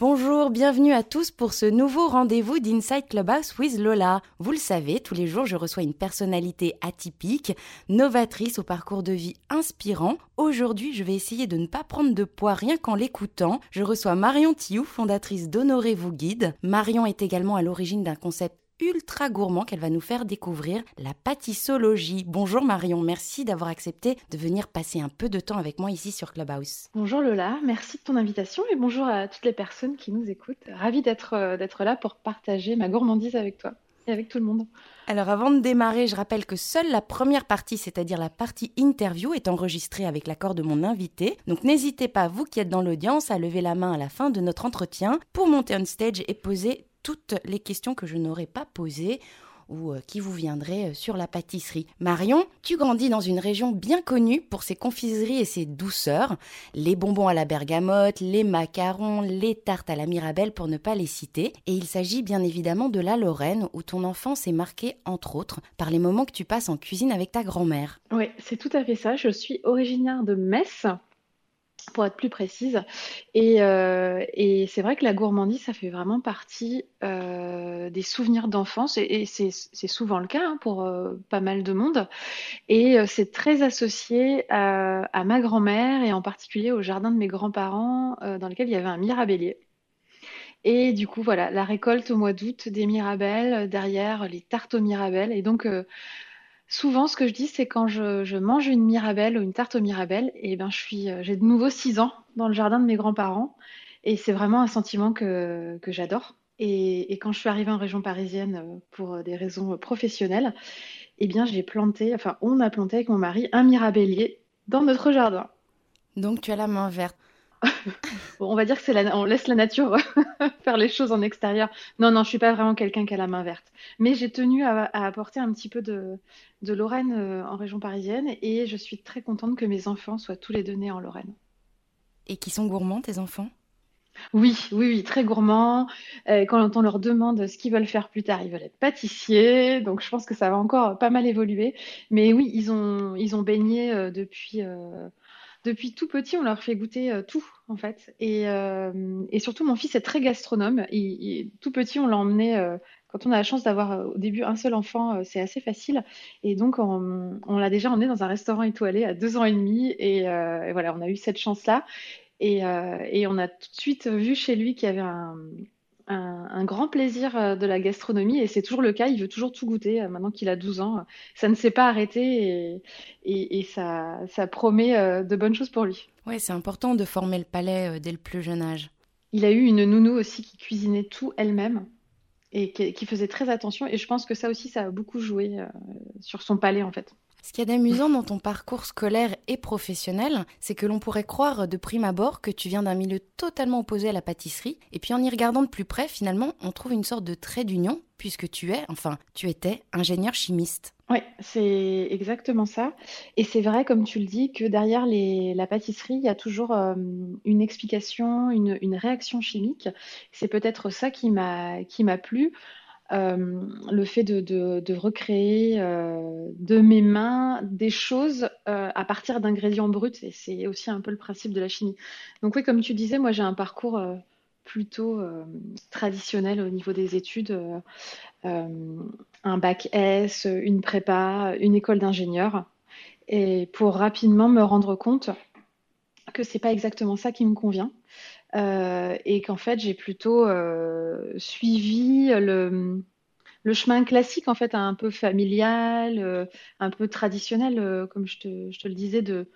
Bonjour, bienvenue à tous pour ce nouveau rendez-vous d'Inside Clubhouse with Lola. Vous le savez, tous les jours, je reçois une personnalité atypique, novatrice au parcours de vie inspirant. Aujourd'hui, je vais essayer de ne pas prendre de poids rien qu'en l'écoutant. Je reçois Marion Thiou, fondatrice d'Honorez vous guide. Marion est également à l'origine d'un concept ultra gourmand qu'elle va nous faire découvrir, la pâtissologie. Bonjour Marion, merci d'avoir accepté de venir passer un peu de temps avec moi ici sur Clubhouse. Bonjour Lola, merci de ton invitation et bonjour à toutes les personnes qui nous écoutent. Ravie d'être euh, d'être là pour partager ma gourmandise avec toi et avec tout le monde. Alors avant de démarrer, je rappelle que seule la première partie, c'est-à-dire la partie interview, est enregistrée avec l'accord de mon invité. Donc n'hésitez pas, vous qui êtes dans l'audience, à lever la main à la fin de notre entretien pour monter on stage et poser toutes les questions que je n'aurais pas posées ou euh, qui vous viendraient euh, sur la pâtisserie. Marion, tu grandis dans une région bien connue pour ses confiseries et ses douceurs, les bonbons à la bergamote, les macarons, les tartes à la mirabelle pour ne pas les citer, et il s'agit bien évidemment de la Lorraine où ton enfance est marquée entre autres par les moments que tu passes en cuisine avec ta grand-mère. Oui, c'est tout à fait ça, je suis originaire de Metz, pour être plus précise. Et, euh, et c'est vrai que la gourmandise, ça fait vraiment partie euh, des souvenirs d'enfance, et, c'est souvent le cas hein, pour euh, pas mal de monde. Et c'est très associé à, à ma grand-mère, et en particulier au jardin de mes grands-parents, dans lequel il y avait un mirabellier. Et du coup, voilà, la récolte au mois d'août des mirabelles, derrière les tartes aux mirabelles. Et donc, Souvent, ce que je dis, c'est quand je, mange une mirabelle ou une tarte aux mirabelles, et eh ben, je suis, euh, j'ai de nouveau 6 ans dans le jardin de mes grands-parents. Et c'est vraiment un sentiment que, que j'adore. Et, quand je suis arrivée en région parisienne euh, pour euh, des raisons professionnelles, eh bien, j'ai planté, enfin, on a planté avec mon mari un mirabellier dans notre jardin. Donc, tu as la main verte on va dire que c'est la, on laisse la nature faire les choses en extérieur. Non, non, je suis pas vraiment quelqu'un qui a la main verte. Mais j'ai tenu à, apporter un petit peu de, Lorraine euh, en région parisienne et je suis très contente que mes enfants soient tous les deux nés en Lorraine. Et qui sont gourmands, tes enfants? Oui, oui, oui, très gourmands. Euh, quand on leur demande ce qu'ils veulent faire plus tard, ils veulent être pâtissiers. Donc, je pense que ça va encore pas mal évoluer. Mais oui, ils ont, ils ont baigné euh, depuis, depuis tout petit, on leur fait goûter euh, tout, en fait. Et, euh, et, surtout, mon fils est très gastronome. Il, tout petit, on l'a emmené, euh, quand on a la chance d'avoir au début un seul enfant, c'est assez facile. Et donc, on, l'a déjà emmené dans un restaurant étoilé à deux ans et demi. Et, et voilà, on a eu cette chance-là. Et, et, on a tout de suite vu chez lui qu'il y avait un, un, grand plaisir euh, de la gastronomie et c'est toujours le cas. Il veut toujours tout goûter euh, maintenant qu'il a 12 ans. Ça ne s'est pas arrêté et, et, ça, ça, promet euh, de bonnes choses pour lui. Oui, c'est important de former le palais dès le plus jeune âge. Il a eu une nounou aussi qui cuisinait tout elle-même et qui, qui, faisait très attention. Et je pense que ça aussi, ça a beaucoup joué sur son palais en fait. Ce qu'il y a d'amusant dans ton parcours scolaire et professionnel, c'est que l'on pourrait croire de prime abord que tu viens d'un milieu totalement opposé à la pâtisserie, et puis en y regardant de plus près, finalement, on trouve une sorte de trait d'union, puisque tu es, enfin, tu étais ingénieur chimiste. Oui, c'est exactement ça. Et c'est vrai, comme tu le dis, que derrière la pâtisserie, il y a toujours euh, une explication, une, une réaction chimique. C'est peut-être ça qui m'a qui m'a plu. Euh, le fait de, recréer euh, de mes mains des choses euh, à partir d'ingrédients bruts, et c'est aussi un peu le principe de la chimie. Donc oui, comme tu disais, moi j'ai un parcours plutôt traditionnel au niveau des études, un bac S, une prépa, une école d'ingénieur, et pour rapidement me rendre compte que c'est pas exactement ça qui me convient. Euh, et qu'en fait j'ai plutôt euh, suivi le, chemin classique en fait un peu familial, euh, un peu traditionnel, comme je te, le disais de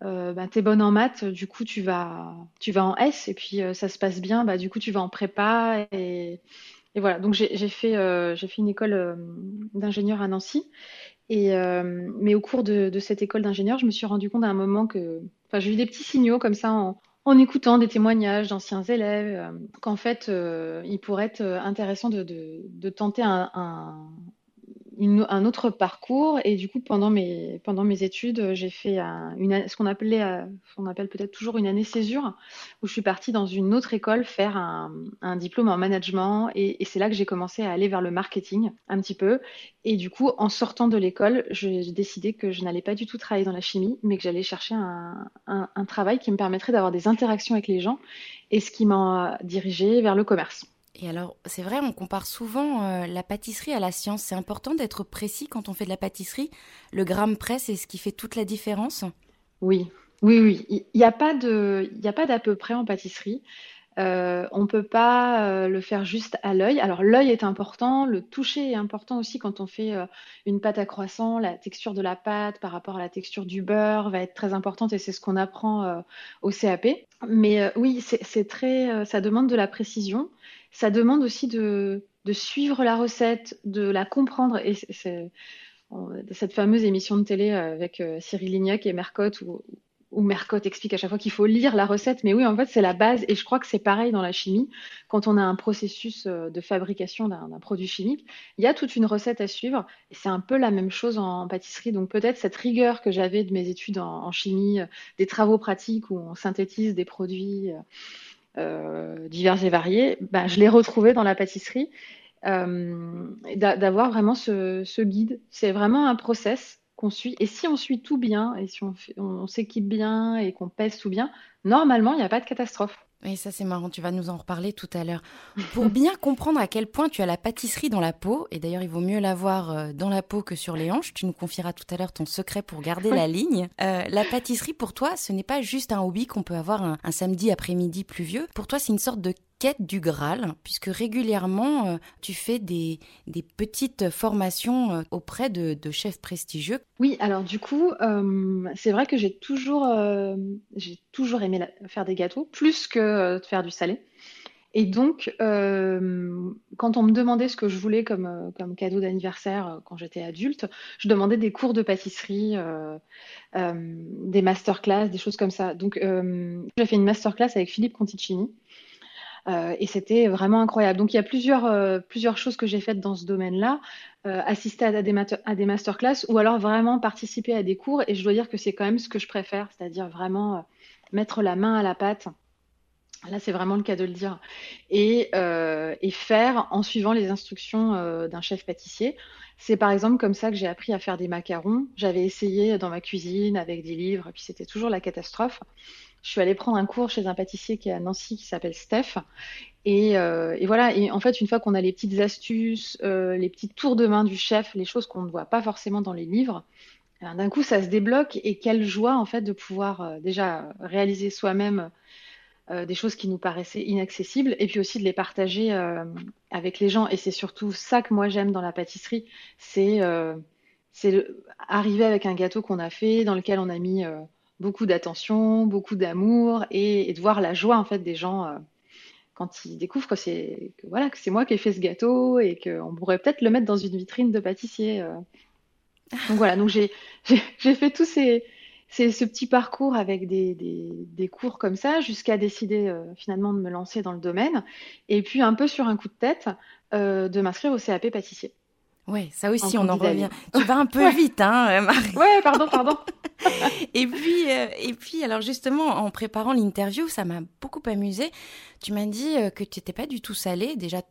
bah, t'es bonne en maths, du coup tu vas en S et puis ça se passe bien, bah du coup tu vas en prépa et, voilà. Donc j'ai fait une école d'ingénieur à Nancy mais au cours de, de cette école d'ingénieur, je me suis rendu compte à un moment que enfin j'ai eu des petits signaux comme ça en, en écoutant des témoignages d'anciens élèves, euh, qu'en fait, euh, il pourrait être intéressant de, tenter un autre parcours. Et du coup, pendant mes, pendant mes études, j'ai fait une, ce qu'on appelait, euh, appelle peut-être toujours une année césure, où je suis partie dans une autre école faire un, un diplôme en management. Et, c'est là que j'ai commencé à aller vers le marketing un petit peu. Et du coup, en sortant de l'école, j'ai décidé que je n'allais pas du tout travailler dans la chimie, mais que j'allais chercher un, un, un travail qui me permettrait d'avoir des interactions avec les gens et ce qui m'a dirigé vers le commerce. Et alors, c'est vrai, on compare souvent euh, la pâtisserie à la science. C'est important d'être précis quand on fait de la pâtisserie. Le gramme près, c'est ce qui fait toute la différence. Oui, oui, oui. Il n'y a pas de, il a pas d'à peu près en pâtisserie. Euh, on ne peut pas euh, le faire juste à l'œil. Alors l'œil est important, le toucher est important aussi quand on fait une pâte à croissant. La texture de la pâte par rapport à la texture du beurre va être très importante et c'est ce qu'on apprend au CAP. Mais oui, c'est très, ça demande de la précision ça demande aussi de, suivre la recette, de la comprendre. Et c'est cette fameuse émission de télé avec euh, Cyril Lignac et Mercotte où, où Mercotte explique à chaque fois qu'il faut lire la recette. Mais oui, en fait, c'est la base. Et je crois que c'est pareil dans la chimie. Quand on a un processus euh, de fabrication d'un produit chimique, il y a toute une recette à suivre. Et c'est un peu la même chose en, pâtisserie. Donc peut-être cette rigueur que j'avais de mes études en, chimie, euh, des travaux pratiques où on synthétise des produits. Euh, divers et variés, bah, je l'ai retrouvé dans la pâtisserie. D'avoir vraiment ce, guide. C'est vraiment un process qu'on suit. Et si on suit tout bien, et si on, on s'équipe bien et qu'on pèse tout bien, normalement, il n'y a pas de catastrophe. Et ça, c'est marrant, tu vas nous en reparler tout à l'heure. Pour bien comprendre à quel point tu as la pâtisserie dans la peau, et d'ailleurs, il vaut mieux l'avoir euh, dans la peau que sur les hanches, tu nous confieras tout à l'heure ton secret pour garder la ligne. Euh, la pâtisserie, pour toi, ce n'est pas juste un hobby qu'on peut avoir un, un samedi après-midi pluvieux. Pour toi, c'est une sorte de quête du Graal, puisque régulièrement, euh, tu fais des, des, petites formations euh, auprès de, chefs prestigieux. Oui, alors du coup, euh, c'est vrai que j'ai toujours, toujours aimé faire des gâteaux, plus que de faire du salé. Et donc, quand on me demandait ce que je voulais comme, comme cadeau d'anniversaire quand j'étais adulte, je demandais des cours de pâtisserie, des masterclass, des choses comme ça. Donc, j'ai fait une masterclass avec Philippe Conticini. Euh, et c'était vraiment incroyable. Donc il y a plusieurs, euh, choses que j'ai faites dans ce domaine-là. Euh, assister à des, à masterclass ou alors vraiment participer à des cours. Et je dois dire que c'est quand même ce que je préfère, c'est-à-dire vraiment mettre la main à la pâte. Là, c'est vraiment le cas de le dire. Et, et faire en suivant les instructions d'un chef pâtissier. C'est par exemple comme ça que j'ai appris à faire des macarons. J'avais essayé dans ma cuisine avec des livres, puis c'était toujours la catastrophe je suis allée prendre un cours chez un pâtissier qui est à Nancy qui s'appelle Steph. Et, euh, voilà, et en fait, une fois qu'on a les petites astuces, euh, les petits tours de main du chef, les choses qu'on ne voit pas forcément dans les livres, eh d'un coup, ça se débloque. Et quelle joie, en fait, de pouvoir euh, déjà réaliser soi-même euh, des choses qui nous paraissaient inaccessibles, et puis aussi de les partager euh, avec les gens. Et c'est surtout ça que moi j'aime dans la pâtisserie, c'est arriver avec un gâteau qu'on a fait, dans lequel on a mis beaucoup d'attention, beaucoup d'amour et, de voir la joie en fait des gens euh, quand ils découvrent que c'est voilà que c'est moi qui ai fait ce gâteau et qu'on pourrait peut-être le mettre dans une vitrine de pâtissier. Euh. Donc voilà, donc j'ai j'ai fait tous ces, ces, ce petit parcours avec des, des, des cours comme ça jusqu'à décider euh, finalement de me lancer dans le domaine et puis un peu sur un coup de tête de m'inscrire au CAP pâtissier. Ouais, ça aussi, on en revient. Tu vas un peu vite, hein, Marie. Ouais, pardon, pardon. et puis, euh, et puis, alors justement, en préparant l'interview, ça m'a beaucoup amusé. Tu m'as dit euh, que tu n'étais pas du tout salé. Déjà,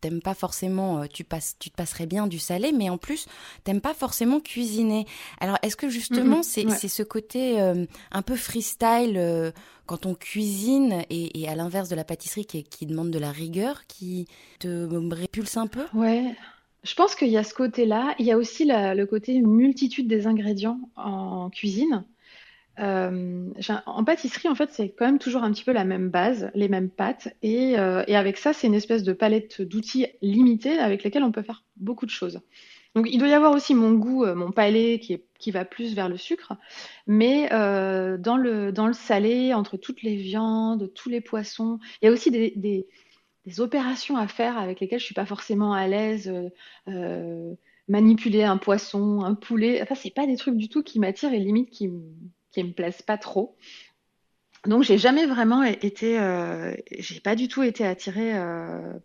t'aimes pas forcément, euh, tu passes, tu te passerais bien du salé, mais en plus, t'aimes pas forcément cuisiner. Alors, est-ce que justement, c'est ce côté un peu freestyle quand on cuisine et, à l'inverse de la pâtisserie qui, qui demande de la rigueur, qui te répulse un peu? Ouais. Je pense qu'il y a ce côté-là. Il y a aussi le côté multitude des ingrédients en cuisine. Euh, en pâtisserie, en fait, c'est quand même toujours un petit peu la même base, les mêmes pâtes. Et, euh, avec ça, c'est une espèce de palette d'outils limitée avec lesquels on peut faire beaucoup de choses. Donc, il doit y avoir aussi mon goût, euh, mon palais qui, va plus vers le sucre. Mais dans, le, salé, entre toutes les viandes, tous les poissons, il y a aussi des opérations à faire avec lesquelles je suis pas forcément à l'aise. Euh, euh, manipuler un poisson, un poulet, enfin c'est pas des trucs du tout qui m'attirent et limite qui, qui me plaisent pas trop. Donc j'ai jamais vraiment été, euh, j'ai pas du tout été attirée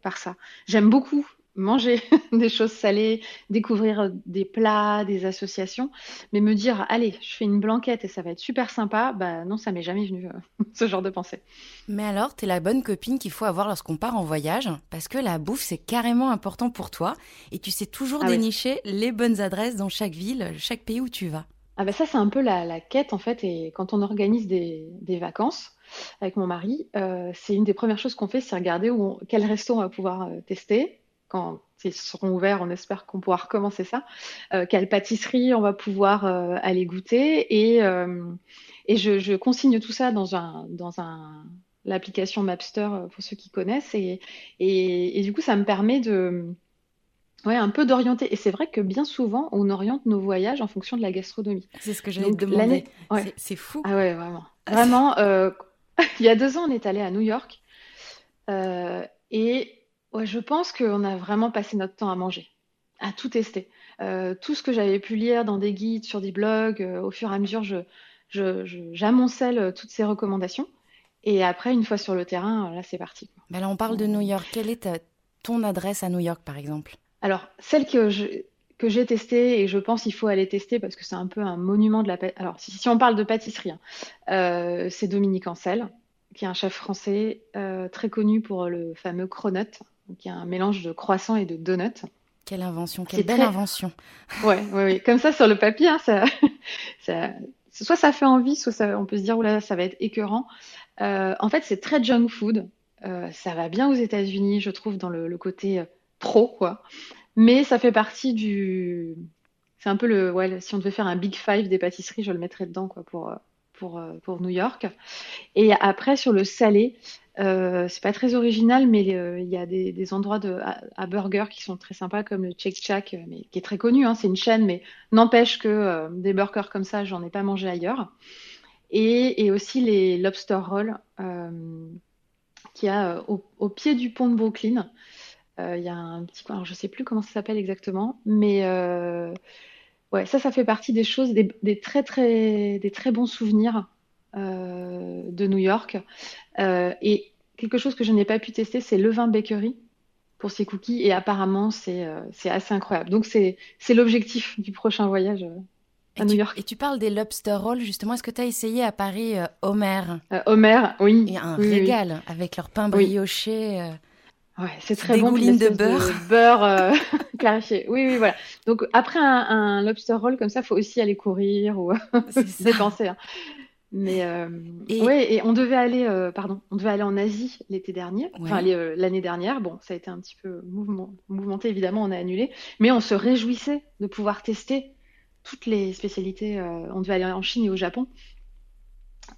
par ça. J'aime beaucoup manger des choses salées, découvrir des plats, des associations, mais me dire allez, je fais une blanquette et ça va être super sympa, bah non, ça m'est jamais venu euh, ce genre de pensée. Mais alors, t'es la bonne copine qu'il faut avoir lorsqu'on part en voyage, parce que la bouffe c'est carrément important pour toi et tu sais toujours ah dénicher les bonnes adresses dans chaque ville, chaque pays où tu vas. Ah bah ça c'est un peu la, quête en fait et quand on organise des, vacances avec mon mari, euh, c'est une des premières choses qu'on fait, c'est regarder où quel resto on va pouvoir euh, tester, quand ils seront ouverts, on espère qu'on pourra recommencer ça. Euh, quelle pâtisserie on va pouvoir euh, aller goûter et, euh, et je, consigne tout ça dans un dans un l'application Mapster pour ceux qui connaissent et, et, du coup ça me permet de ouais un peu d'orienter et c'est vrai que bien souvent on oriente nos voyages en fonction de la gastronomie. C'est ce que j'allais te demander. C'est fou. Ah ouais vraiment vraiment. il y a deux ans on est allé à New York et Ouais, je pense qu'on a vraiment passé notre temps à manger, à tout tester. Euh, tout ce que j'avais pu lire dans des guides, sur des blogs, euh, au fur et à mesure, je, j'amoncelle euh, toutes ces recommandations. Et après, une fois sur le terrain, là, c'est parti. Là, on parle de New York. Quelle est ton adresse à New York, par exemple? Alors, celle que que j'ai testée et je pense qu'il faut aller tester parce que c'est un peu un monument de la. Alors, si, on parle de pâtisserie, hein, c'est Dominique Ancel, qui est un chef français très connu pour le fameux cronut qui est un mélange de croissant et de donut. Quelle invention, quelle belle invention. Ouais, ouais, ouais, comme ça sur le papier, hein, ça, ça, soit ça fait envie, soit ça, on peut se dire oula, ça va être écœurant. Euh, en fait, c'est très junk food. Euh, ça va bien aux États-Unis, je trouve, dans le, côté euh, pro, quoi. Mais ça fait partie du. C'est un peu le. Ouais, si on devait faire un big five des pâtisseries, je le mettrais dedans, quoi, pour, pour, pour New York. Et après, sur le salé, euh, c'est pas très original, mais euh, il y a des, endroits de, à, burgers qui sont très sympas, comme le Check Shack, euh, mais qui est très connu. Hein, c'est une chaîne, mais n'empêche que des burgers comme ça, j'en ai pas mangé ailleurs. Et, aussi les lobster rolls qui a au, pied du pont de Brooklyn. Il y a un petit coin, alors je sais plus comment ça s'appelle exactement, mais ouais, ça, ça fait partie des choses, des, des très très, des très bons souvenirs euh, de New York. Euh, et quelque chose que je n'ai pas pu tester, c'est le vin bakery pour ces cookies. Et apparemment, c'est euh, assez incroyable. Donc, c'est l'objectif du prochain voyage. À New York. Et tu parles des lobster rolls, justement. Est-ce que tu as essayé à Paris Homer? Homer, oui. Et un régal avec leur pain brioché. Ouais, c'est très bon. de beurre. beurre clarifié. Oui, oui, voilà. Donc après un, lobster roll comme ça, il faut aussi aller courir ou dépenser. Hein. Mais euh, et... ouais, et on devait aller, euh, pardon, on devait aller en Asie l'été dernier, enfin euh, l'année dernière. Bon, ça a été un petit peu mouvement, mouvementé, évidemment, on a annulé, mais on se réjouissait de pouvoir tester toutes les spécialités. on devait aller en Chine et au Japon.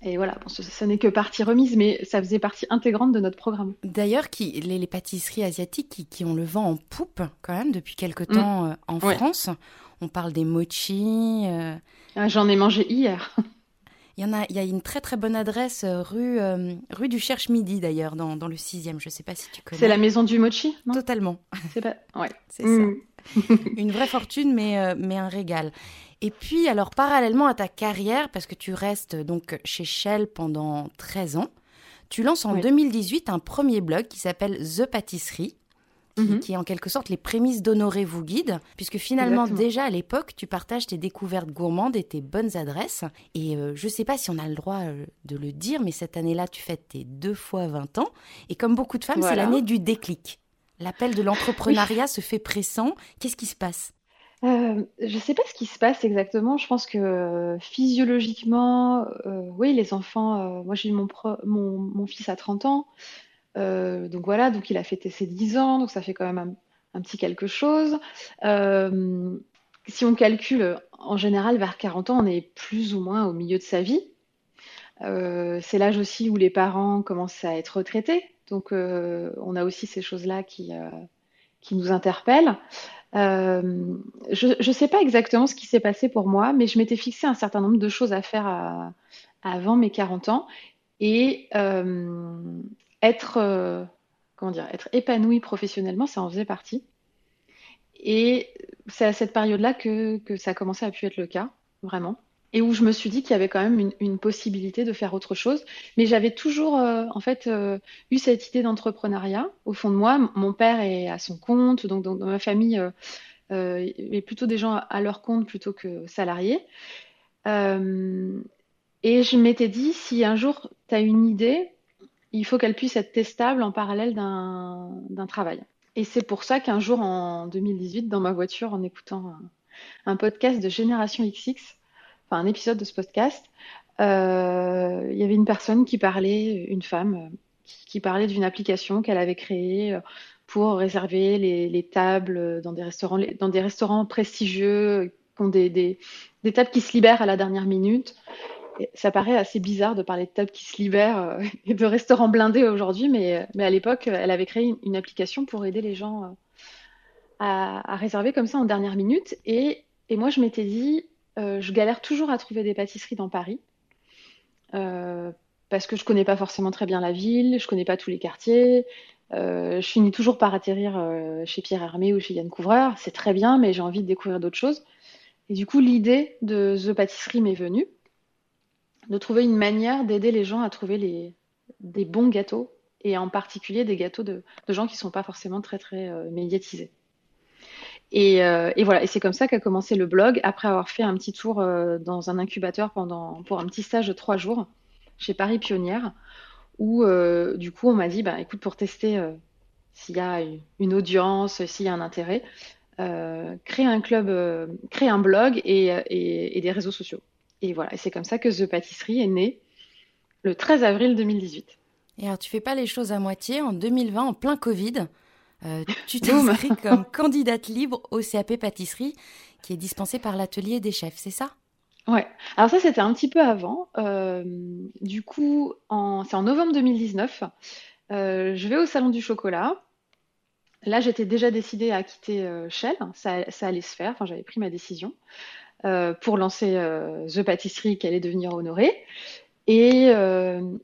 Et voilà, bon, ce, n'est que partie remise, mais ça faisait partie intégrante de notre programme. D'ailleurs, qui, les, pâtisseries asiatiques qui, ont le vent en poupe quand même depuis quelque mm. temps en France. On parle des mochi. Ah, j'en ai mangé hier. Il y en a, il y a une très très bonne adresse euh, rue, euh, rue du Cherche Midi d'ailleurs, dans, dans le 6e. Je ne sais pas si tu connais. C'est la maison du mochi Totalement. C'est pas... ouais. C'est mm. ça. une vraie fortune, mais, euh, mais un régal. Et puis, alors, parallèlement à ta carrière, parce que tu restes donc chez Shell pendant 13 ans, tu lances en 2018 un premier blog qui s'appelle The Pâtisserie, Mhm. qui, est en quelque sorte les prémices d'Honorer vous guide, puisque finalement déjà à l'époque tu partages tes découvertes gourmandes et tes bonnes adresses. Et euh, je ne sais pas si on a le droit euh, de le dire, mais cette année-là tu fêtes tes deux fois 20 ans. Et comme beaucoup de femmes, c'est l'année du déclic. L'appel de l'entrepreneuriat se fait pressant. Qu'est-ce qui se passe? Euh, je ne sais pas ce qui se passe exactement. Je pense que physiologiquement, oui, les enfants, moi j'ai eu mon, mon, mon, fils à 30 ans, euh, donc voilà, donc il a fêté ses 10 ans, donc ça fait quand même un, petit quelque chose. Euh, si on calcule, en général, vers 40 ans, on est plus ou moins au milieu de sa vie. Euh, c'est l'âge aussi où les parents commencent à être retraités. Donc on a aussi ces choses-là qui, qui nous interpellent. je ne sais pas exactement ce qui s'est passé pour moi, mais je m'étais fixé un certain nombre de choses à faire avant mes 40 ans. Et être, euh, comment dire, être épanoui professionnellement, ça en faisait partie. Et c'est à cette période-là que, ça a commencé à pu être le cas, vraiment. et où je me suis dit qu'il y avait quand même une, possibilité de faire autre chose. Mais j'avais toujours, euh, en fait, euh, eu cette idée d'entrepreneuriat au fond de moi. Mon père est à son compte, donc, dans ma famille, euh, est plutôt des gens à leur compte plutôt que salariés. et je m'étais dit, si un jour tu as une idée, il faut qu'elle puisse être testable en parallèle d'un travail. Et c'est pour ça qu'un jour, en 2018, dans ma voiture, en écoutant un podcast de Génération XX, un épisode de ce podcast, euh, il y avait une personne qui parlait, une femme, qui, parlait d'une application qu'elle avait créée euh, pour réserver les, tables dans des restaurants, prestigieux, qui ont des, tables qui se libèrent à la dernière minute. Ça paraît assez bizarre de parler de tables qui se libèrent euh, et de restaurants blindés aujourd'hui, mais, mais à l'époque, elle avait créé une, application pour aider les gens à, à, réserver comme ça en dernière minute. Et, et moi, je m'étais dit, euh, je galère toujours à trouver des pâtisseries dans Paris. Euh, parce que je connais pas forcément très bien la ville, je connais pas tous les quartiers. Euh, je finis toujours par atterrir chez Pierre Hermé ou chez Yann Couvreur. C'est très bien, mais j'ai envie de découvrir d'autres choses. Et du coup, l'idée de The Pâtisserie m'est venue, de trouver une manière d'aider les gens à trouver les, des bons gâteaux, et en particulier des gâteaux de, gens qui ne sont pas forcément très très médiatisés. Euh, et, voilà, et c'est comme ça qu'a commencé le blog, après avoir fait un petit tour euh, dans un incubateur pendant, pour un petit stage de trois jours chez Paris Pionnière, où euh, du coup on m'a dit, bah, écoute, pour tester s'il y a une audience, s'il y a un intérêt, créer un club, créer un blog et, des réseaux sociaux. Et voilà, et c'est comme ça que The Pâtisserie est née le 13 avril 2018. Et alors tu fais pas les choses à moitié, en 2020, en plein Covid, euh, tu t'inscris comme candidate libre au CAP pâtisserie qui est dispensé par l'atelier des chefs, c'est ça? Ouais. Alors ça, c'était un petit peu avant. Euh, du coup, c'est en novembre 2019. Euh, je vais au salon du chocolat. Là, j'étais déjà décidée à quitter Shell. Ça, ça, allait se faire. Enfin, j'avais pris ma décision pour lancer The Pâtisserie qui allait devenir honorée. Et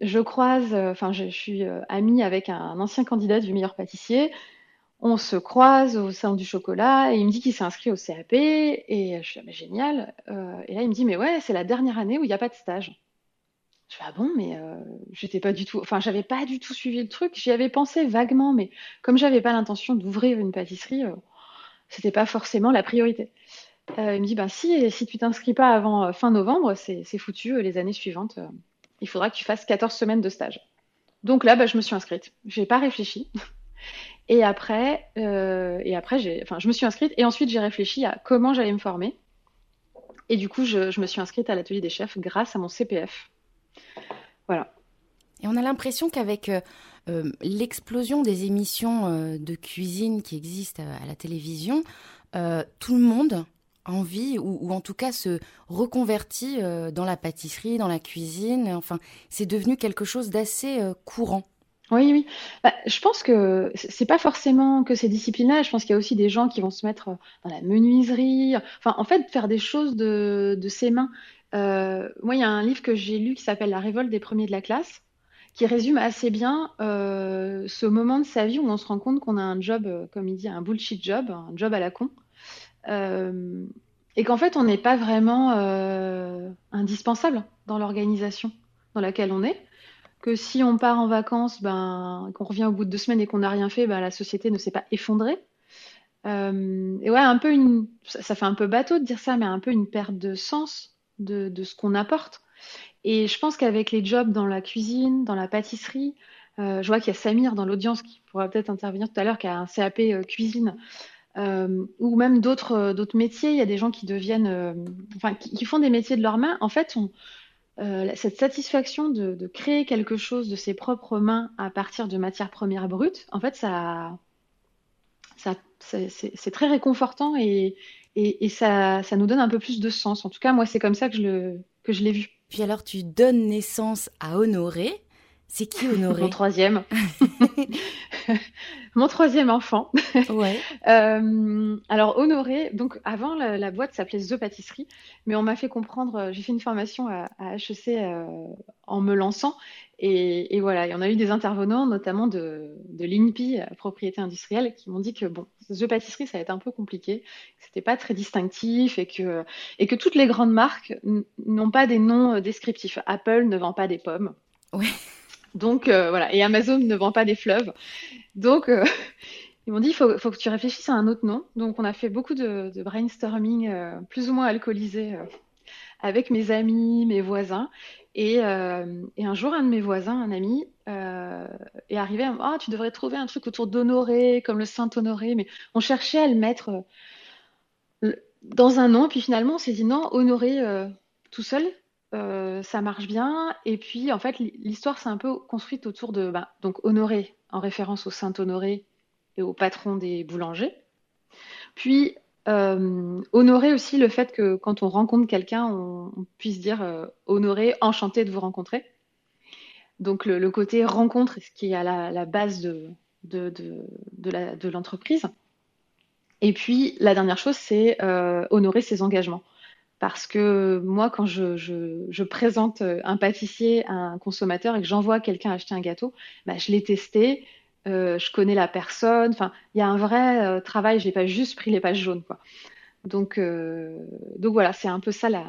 je croise, enfin, je, suis amie avec un ancien candidat du meilleur pâtissier on se croise au salon du chocolat et il me dit qu'il s'est inscrit au CAP et je suis ah, génial. Euh, et là il me dit mais ouais c'est la dernière année où il n'y a pas de stage. Je fais ah bon mais euh, j'étais pas du tout, enfin j'avais pas du tout suivi le truc. J'y avais pensé vaguement mais comme j'avais pas l'intention d'ouvrir une pâtisserie, euh, c'était pas forcément la priorité. Il me dit ben si si tu t'inscris pas avant fin novembre c'est foutu les années suivantes. il faudra que tu fasses 14 semaines de stage. Donc là, bah, je me suis inscrite. J'ai pas réfléchi. Et après, euh, et après enfin, je me suis inscrite et ensuite j'ai réfléchi à comment j'allais me former. Et du coup, je, me suis inscrite à l'atelier des chefs grâce à mon CPF. Voilà. Et on a l'impression qu'avec euh, euh, l'explosion des émissions de cuisine qui existent à, la télévision, tout le monde envie, ou, ou, en tout cas se reconvertit dans la pâtisserie, dans la cuisine. Enfin, c'est devenu quelque chose d'assez courant. Oui, oui. Bah, je pense que c'est pas forcément que ces disciplines-là. Je pense qu'il y a aussi des gens qui vont se mettre dans la menuiserie. Enfin, en fait, faire des choses de, ses mains. Euh, moi, il y a un livre que j'ai lu qui s'appelle La révolte des premiers de la classe, qui résume assez bien euh, ce moment de sa vie où on se rend compte qu'on a un job, euh, comme il dit, un bullshit job, un job à la con. Et qu'en fait, on n'est pas vraiment indispensable dans l'organisation dans laquelle on est que si on part en vacances, ben, qu'on revient au bout de deux semaines et qu'on n'a rien fait, ben, la société ne s'est pas effondrée. Euh, et ouais, un peu ça, fait un peu bateau de dire ça, mais un peu une perte de sens de, ce qu'on apporte. Et je pense qu'avec les jobs dans la cuisine, dans la pâtisserie, euh, je vois qu'il y a Samir dans l'audience qui pourra peut-être intervenir tout à l'heure, qui a un CAP euh, cuisine, euh, ou même d'autres d'autres métiers. Il y a des gens qui deviennent, enfin, qui, font des métiers de leurs mains. En fait, euh, cette satisfaction de, créer quelque chose de ses propres mains à partir de matières premières brutes, en fait, ça, c'est très réconfortant et, et, ça, ça, nous donne un peu plus de sens. En tout cas, moi, c'est comme ça que je l'ai que je vu. Puis alors, tu donnes naissance à Honoré. C'est qui Honoré Mon troisième. mon troisième enfant. Ouais. Euh, alors Honoré, donc avant la, la boîte s'appelait The Pâtisserie, mais on m'a fait comprendre, euh, j'ai fait une formation à, à HEC euh, en me lançant, et, et voilà, il y en a eu des intervenants, notamment de, de l'INPI, propriété industrielle, qui m'ont dit que bon, The Pâtisserie, ça va être un peu compliqué, que c'était pas très distinctif, et que, et que toutes les grandes marques n'ont pas des noms descriptifs. Apple ne vend pas des pommes. Ouais. Donc euh, voilà, et Amazon ne vend pas des fleuves. Donc euh, ils m'ont dit, il faut, faut que tu réfléchisses à un autre nom. Donc on a fait beaucoup de, brainstorming, euh, plus ou moins alcoolisé, avec mes amis, mes voisins. Et, et un jour, un de mes voisins, un ami, est arrivé à me ah, tu devrais trouver un truc autour d'Honoré, comme le Saint-Honoré. Mais on cherchait à le mettre dans un nom, puis finalement, on s'est dit, non, Honoré tout seul, euh, ça marche bien. Et puis, en fait, l'histoire s'est un peu construite autour de, bah, donc Honoré, en référence au Saint-Honoré et au patron des boulangers. Puis, euh, honorer aussi le fait que quand on rencontre quelqu'un, on, puisse dire euh, honoré, enchanté de vous rencontrer. Donc, le, côté rencontre, ce qui est à la, base de, de, l'entreprise. Et puis, la dernière chose, c'est honorer ses engagements. Parce que moi, quand je, je, je présente un pâtissier à un consommateur et que j'envoie quelqu'un acheter un gâteau, bah, je l'ai testé, euh, je connais la personne. Enfin, il y a un vrai euh, travail. Je n'ai pas juste pris les pages jaunes, quoi. Donc, euh, donc voilà, c'est un peu ça la,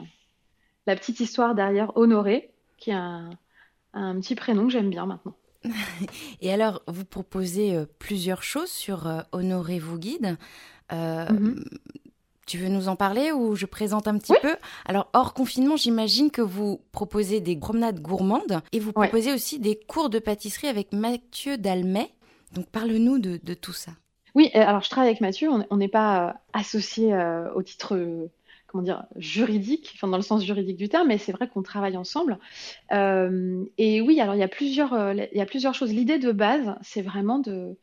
la petite histoire derrière Honoré, qui est un, un petit prénom que j'aime bien maintenant. Et alors, vous proposez euh, plusieurs choses sur euh, Honorez vous guide. Euh, Mhm. Tu veux nous en parler ou je présente un petit Oui. peu? Alors, hors confinement, j'imagine que vous proposez des promenades gourmandes et vous Ouais. proposez aussi des cours de pâtisserie avec Mathieu Dalmet. Donc, parle-nous de, de tout ça. Oui, euh, alors je travaille avec Mathieu, on n'est pas euh, associé euh, au titre, euh, comment dire, juridique, enfin dans le sens juridique du terme, mais c'est vrai qu'on travaille ensemble. Euh, et oui, alors il y a plusieurs, euh, il y a plusieurs choses. L'idée de base, c'est vraiment de,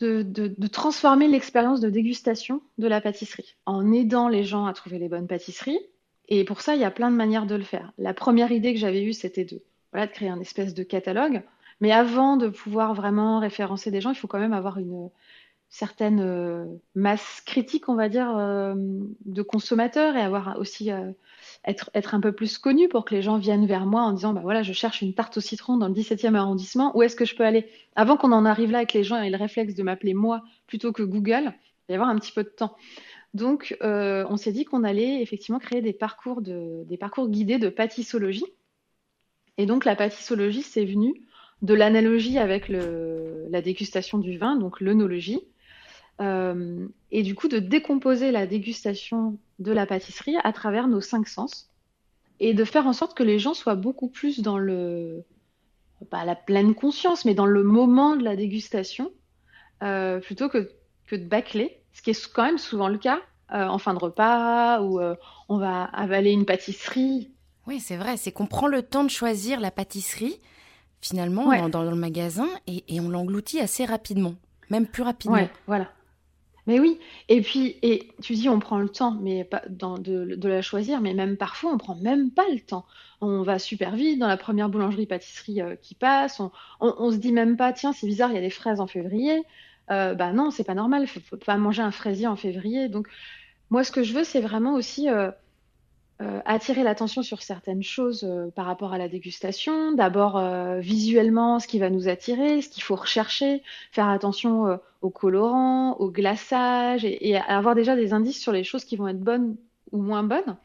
de, transformer l'expérience de dégustation de la pâtisserie en aidant les gens à trouver les bonnes pâtisseries. Et pour ça, il y a plein de manières de le faire. La première idée que j'avais eue, c'était de, voilà, de créer un espèce de catalogue. Mais avant de pouvoir vraiment référencer des gens, il faut quand même avoir une certaine euh, masse critique, on va dire, euh, de consommateurs et avoir aussi euh, être, être un peu plus connu pour que les gens viennent vers moi en disant, bah voilà, je cherche une tarte au citron dans le 17e arrondissement, où est-ce que je peux aller? Avant qu'on en arrive là avec les gens et le réflexe de m'appeler moi plutôt que Google, il va y avoir un petit peu de temps. Donc, on s'est dit qu'on allait effectivement créer des parcours, de, des parcours guidés de pâtissologie. Et donc, la pâtissologie, c'est venu de l'analogie avec le, la dégustation du vin, donc l'œnologie, euh, et du coup de décomposer la dégustation de la pâtisserie à travers nos cinq sens et de faire en sorte que les gens soient beaucoup plus dans le, pas la pleine conscience, mais dans le moment de la dégustation, euh, plutôt que, que de bâcler, ce qui est quand même souvent le cas euh, en fin de repas où euh, on va avaler une pâtisserie. Oui, c'est vrai, c'est qu'on prend le temps de choisir la pâtisserie, finalement, Ouais. dans, dans le magasin, et, et on l'engloutit assez rapidement, même plus rapidement. Ouais, voilà. Mais oui, et puis, et tu dis on prend le temps, mais pas de, la choisir, mais même parfois on prend même pas le temps. On va super vite dans la première boulangerie-pâtisserie euh, qui passe, on se dit même pas, tiens, c'est bizarre, il y a des fraises en février. Euh, bah non, c'est pas normal, faut, faut pas manger un fraisier en février. Donc, moi, ce que je veux, c'est vraiment aussi euh, euh, attirer l'attention sur certaines choses euh, par rapport à la dégustation. D'abord, euh, visuellement, ce qui va nous attirer, ce qu'il faut rechercher, faire attention aux colorants, au glaçage et, et avoir déjà des indices sur les choses qui vont être bonnes ou moins bonnes.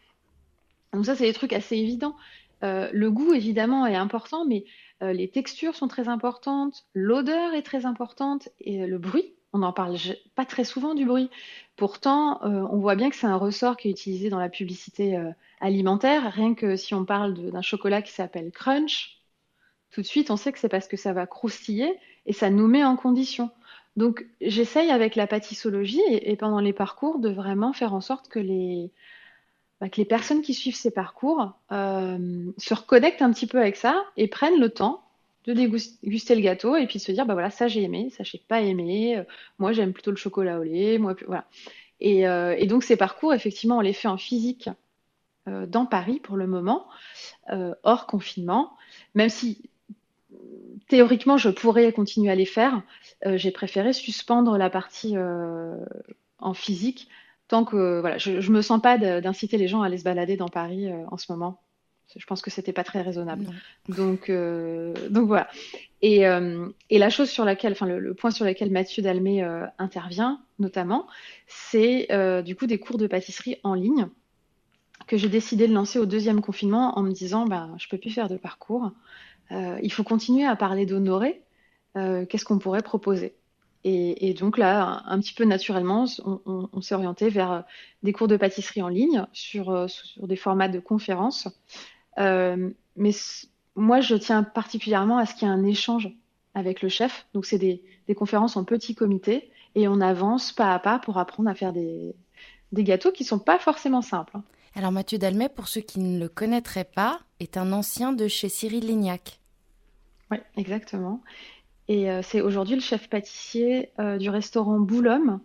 Donc ça, c'est des trucs assez évidents. Le goût, évidemment, est important, mais les textures sont très importantes, l'odeur est très importante et le bruit. On n'en parle pas très souvent du bruit. Pourtant, euh, on voit bien que c'est un ressort qui est utilisé dans la publicité euh, alimentaire. Rien que si on parle d'un chocolat qui s'appelle Crunch, tout de suite, on sait que c'est parce que ça va croustiller et ça nous met en condition. Donc, j'essaye avec la pâtissologie et, pendant les parcours de vraiment faire en sorte que les, bah, personnes qui suivent ces parcours euh, se reconnectent un petit peu avec ça et prennent le temps de déguster le gâteau et puis de se dire, bah voilà, ça j'ai aimé, ça j'ai pas aimé, euh, moi j'aime plutôt le chocolat au lait, moi, voilà. Et, euh, et donc ces parcours, effectivement, on les fait en physique euh, dans Paris pour le moment, euh, hors confinement, même si théoriquement, je pourrais continuer à les faire. J'ai préféré suspendre la partie en physique tant que voilà, je, je me sens pas d'inciter les gens à aller se balader dans Paris en ce moment. Je pense que c'était pas très raisonnable. Donc, euh, donc voilà. Et, euh, et, la chose sur laquelle, enfin le, point sur lequel Mathieu Dalmé euh, intervient, notamment, c'est du coup des cours de pâtisserie en ligne que j'ai décidé de lancer au deuxième confinement en me disant, ben, je peux plus faire de parcours. il faut continuer à parler d'honorer. Qu'est-ce qu'on pourrait proposer? Et, et, donc là, un, petit peu naturellement, on, on, s'est orienté vers des cours de pâtisserie en ligne sur, sur des formats de conférences mais moi, je tiens particulièrement à ce qu'il y ait un échange avec le chef. Donc, c'est des, des, conférences en petit comité et on avance pas à pas pour apprendre à faire des, des gâteaux qui sont pas forcément simples. Hein. Alors, Mathieu Dalmet, pour ceux qui ne le connaîtraient pas, est un ancien de chez Cyril Lignac. Oui, exactement. Et euh, c'est aujourd'hui le chef pâtissier euh, du restaurant Boulhomme,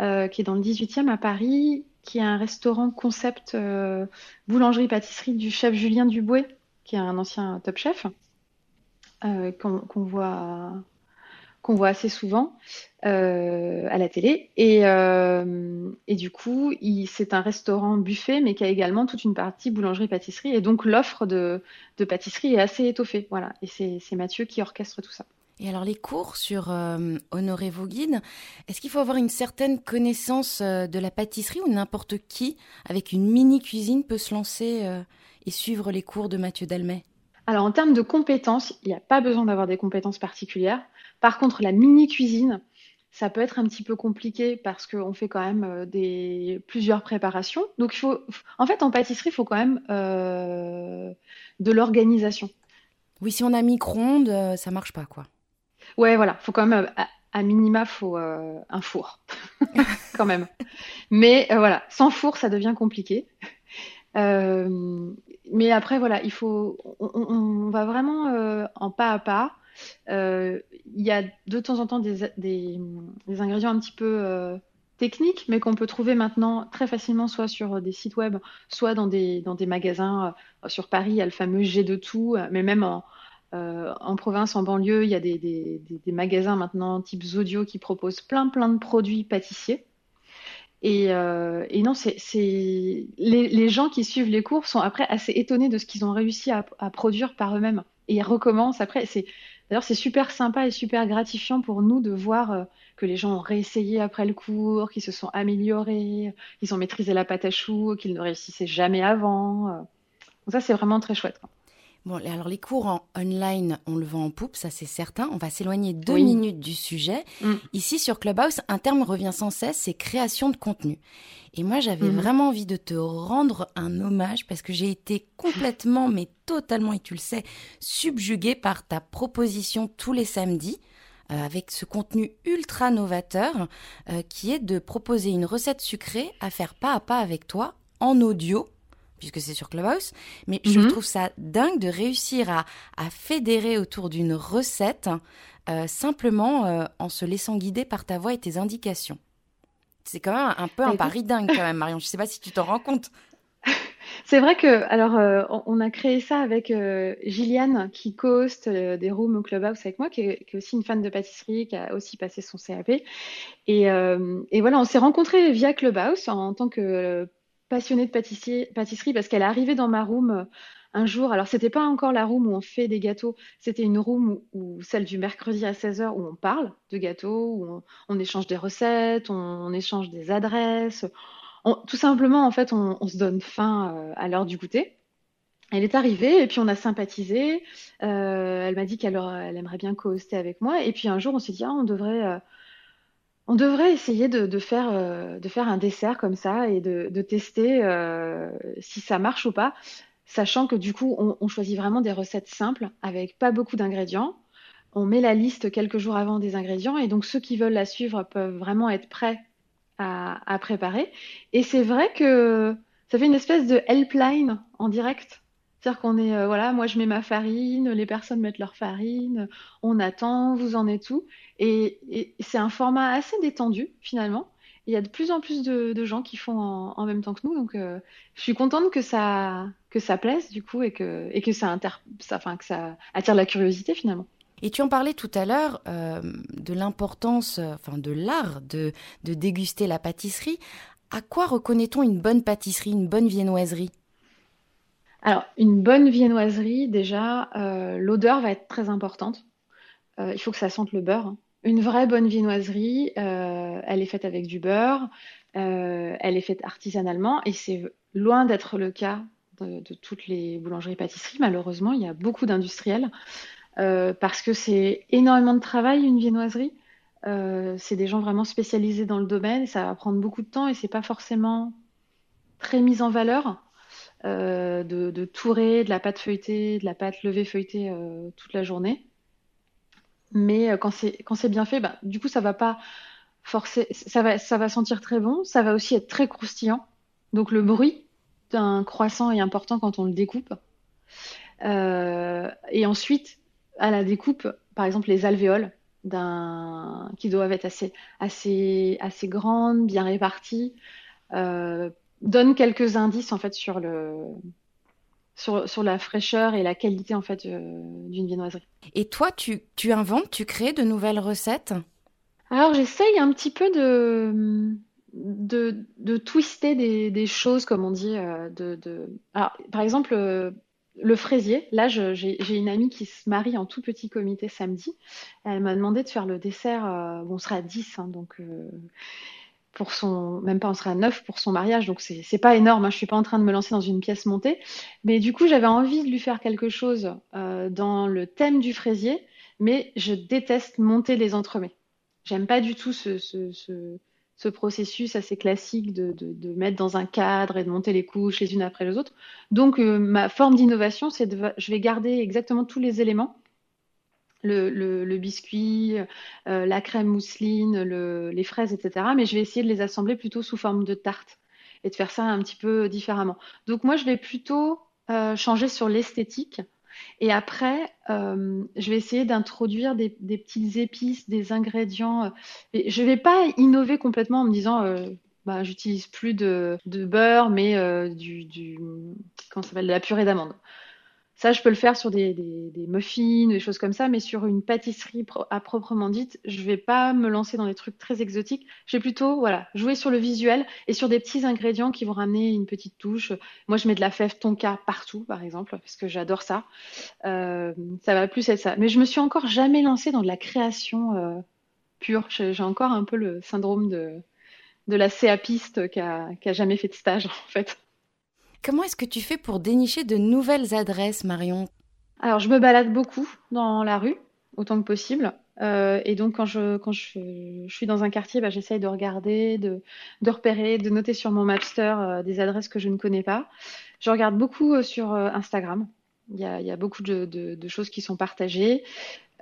euh, qui est dans le 18e à Paris, qui est un restaurant concept euh, boulangerie-pâtisserie du chef Julien Dubouet, qui est un ancien top chef, euh, qu'on voit, qu'on voit assez souvent euh, à la télé. Et, du coup, c'est un restaurant buffet, mais qui a également toute une partie boulangerie-pâtisserie. Et donc, l'offre de, de pâtisserie est assez étoffée. Voilà. Et c'est Mathieu qui orchestre tout ça. Et alors les cours sur euh, Honorez vos guides, est-ce qu'il faut avoir une certaine connaissance euh, de la pâtisserie ou n'importe qui avec une mini cuisine peut se lancer euh, et suivre les cours de Mathieu Dalmet? Alors en termes de compétences, il n'y a pas besoin d'avoir des compétences particulières. Par contre, la mini cuisine, ça peut être un petit peu compliqué parce qu'on fait quand même des plusieurs préparations. Donc il faut, en fait, en pâtisserie, il faut quand même de l'organisation. Oui, si on a micro-ondes, ça marche pas, quoi. Ouais, voilà, faut quand même, à, minima, faut euh, un four, quand même. Mais euh, voilà, sans four, ça devient compliqué. Euh, mais après, voilà, il faut, on, va vraiment en pas à pas. Il y a de temps en temps des, ingrédients un petit peu techniques, mais qu'on peut trouver maintenant très facilement, soit sur des sites web, soit dans des, dans des magasins. sur Paris, il y a le fameux G de tout, mais même en, euh, en province, en banlieue, il y a des, magasins maintenant type Zodio qui proposent plein plein de produits pâtissiers. Et, euh, non, c'est les, gens qui suivent les cours sont après assez étonnés de ce qu'ils ont réussi à, produire par eux-mêmes. Et ils recommencent après. D'ailleurs c'est super sympa et super gratifiant pour nous de voir euh, que les gens ont réessayé après le cours, qu'ils se sont améliorés, qu'ils ont maîtrisé la pâte à choux, qu'ils ne réussissaient jamais avant. Donc ça c'est vraiment très chouette. Bon, alors les cours en online, on le vend en poupe, ça c'est certain. On va s'éloigner deux minutes du sujet. Mm. Ici sur Clubhouse, un terme revient sans cesse, c'est création de contenu. Et moi, j'avais mm. vraiment envie de te rendre un hommage parce que j'ai été complètement, mais totalement, et tu le sais, subjuguée par ta proposition tous les samedis euh, avec ce contenu ultra novateur euh, qui est de proposer une recette sucrée à faire pas à pas avec toi en audio puisque c'est sur Clubhouse. Mais je mhm. trouve ça dingue de réussir à, fédérer autour d'une recette euh, simplement euh, en se laissant guider par ta voix et tes indications. C'est quand même un peu un pari dingue quand même, Marion. Je ne sais pas si tu t'en rends compte. C'est vrai que, alors, euh, on a créé ça avec Gilliane, qui co-host des rooms au Clubhouse avec moi, qui est, aussi une fan de pâtisserie, qui a aussi passé son CAP. Et, et voilà, on s'est rencontrés via Clubhouse en tant que passionnée de pâtisserie parce qu'elle est arrivée dans ma room euh, un jour. Alors, c'était pas encore la room où on fait des gâteaux, c'était une room où, celle du mercredi à 16h où on parle de gâteaux, où on, échange des recettes, on, échange des adresses. tout simplement, en fait, on, se donne faim euh, à l'heure du goûter. Elle est arrivée et puis on a sympathisé. Euh, elle m'a dit qu'elle elle aimerait bien co-hoster avec moi. Et puis un jour, on s'est dit, ah, on devrait on devrait essayer de, faire, euh, de faire un dessert comme ça et de, tester euh, si ça marche ou pas, sachant que du coup, on, choisit vraiment des recettes simples avec pas beaucoup d'ingrédients. On met la liste quelques jours avant des ingrédients et donc ceux qui veulent la suivre peuvent vraiment être prêts à, préparer. Et c'est vrai que ça fait une espèce de helpline en direct. C'est-à-dire qu'on est, euh, voilà, moi je mets ma farine, les personnes mettent leur farine, on attend, vous en êtes où? Et, c'est un format assez détendu finalement. Il y a de plus en plus de, gens qui font en, même temps que nous, donc euh, je suis contente que ça, que ça plaise du coup et que, et que ça, inter, enfin, que ça attire la curiosité finalement. Et tu en parlais tout à l'heure euh, de l'importance, enfin de l'art de, de déguster la pâtisserie. À quoi reconnaît-on une bonne pâtisserie, une bonne viennoiserie? Alors, une bonne viennoiserie, déjà, euh, l'odeur va être très importante. Euh, il faut que ça sente le beurre. Une vraie bonne viennoiserie, elle est faite avec du beurre, elle est faite artisanalement et c'est loin d'être le cas de, toutes les boulangeries-pâtisseries. Malheureusement, il y a beaucoup d'industriels euh, parce que c'est énormément de travail une viennoiserie. Euh, c'est des gens vraiment spécialisés dans le domaine, ça va prendre beaucoup de temps et c'est pas forcément très mis en valeur euh, de, tourer de la pâte feuilletée, de la pâte levée feuilletée euh, toute la journée. Mais euh, quand c'est bien fait, bah, du coup ça va pas forcer, ça va ça va sentir très bon, ça va aussi être très croustillant. Donc le bruit d'un croissant est important quand on le découpe. Euh, et ensuite, à la découpe, par exemple, les alvéoles d'un qui doivent être assez, assez, assez grandes, bien réparties, euh, donnent quelques indices en fait sur le sur, sur la fraîcheur et la qualité en fait euh, d'une viennoiserie. Et toi, tu, tu inventes, tu crées de nouvelles recettes? Alors j'essaye un petit peu de de, de twister des, des, choses, comme on dit. Euh, de, de... Alors, par exemple, euh, le fraisier. Là, j'ai une amie qui se marie en tout petit comité samedi. Elle m'a demandé de faire le dessert. Euh, bon, on sera à 10, hein, donc euh, pour son, même pas, on sera à 9 pour son mariage, donc c'est pas énorme. Hein, je suis pas en train de me lancer dans une pièce montée, mais du coup, j'avais envie de lui faire quelque chose euh, dans le thème du fraisier, mais je déteste monter les entremets. J'aime pas du tout ce, ce, ce ce processus assez classique de, de, de, mettre dans un cadre et de monter les couches les unes après les autres. Donc, euh, ma forme d'innovation, c'est de, je vais garder exactement tous les éléments. Le, biscuit, euh, la crème mousseline, le, les fraises, etc. Mais je vais essayer de les assembler plutôt sous forme de tarte et de faire ça un petit peu différemment. Donc, moi, je vais plutôt euh, changer sur l'esthétique et après, euh, je vais essayer d'introduire des, petites épices, des ingrédients. Je ne vais pas innover complètement en me disant, bah, j'utilise plus de, beurre, mais du, comment de la purée d'amande. Ça, je peux le faire sur des, des, des muffins, des choses comme ça, mais sur une pâtisserie à proprement dite, je vais pas me lancer dans des trucs très exotiques. Je vais plutôt, voilà, jouer sur le visuel et sur des petits ingrédients qui vont ramener une petite touche. Moi, je mets de la fève tonka partout, par exemple, parce que j'adore ça. Euh, ça va plus être ça. Mais je me suis encore jamais lancée dans de la création euh, pure. J'ai encore un peu le syndrome de, la cépiste qui qui a jamais fait de stage, en fait. Comment est-ce que tu fais pour dénicher de nouvelles adresses, Marion? Alors, je me balade beaucoup dans la rue, autant que possible. Euh, et donc, quand je, suis dans un quartier, bah, j'essaye de regarder, de, de repérer, de noter sur mon Mapster euh, des adresses que je ne connais pas. Je regarde beaucoup euh, sur Instagram. Il y, a, beaucoup de, choses qui sont partagées.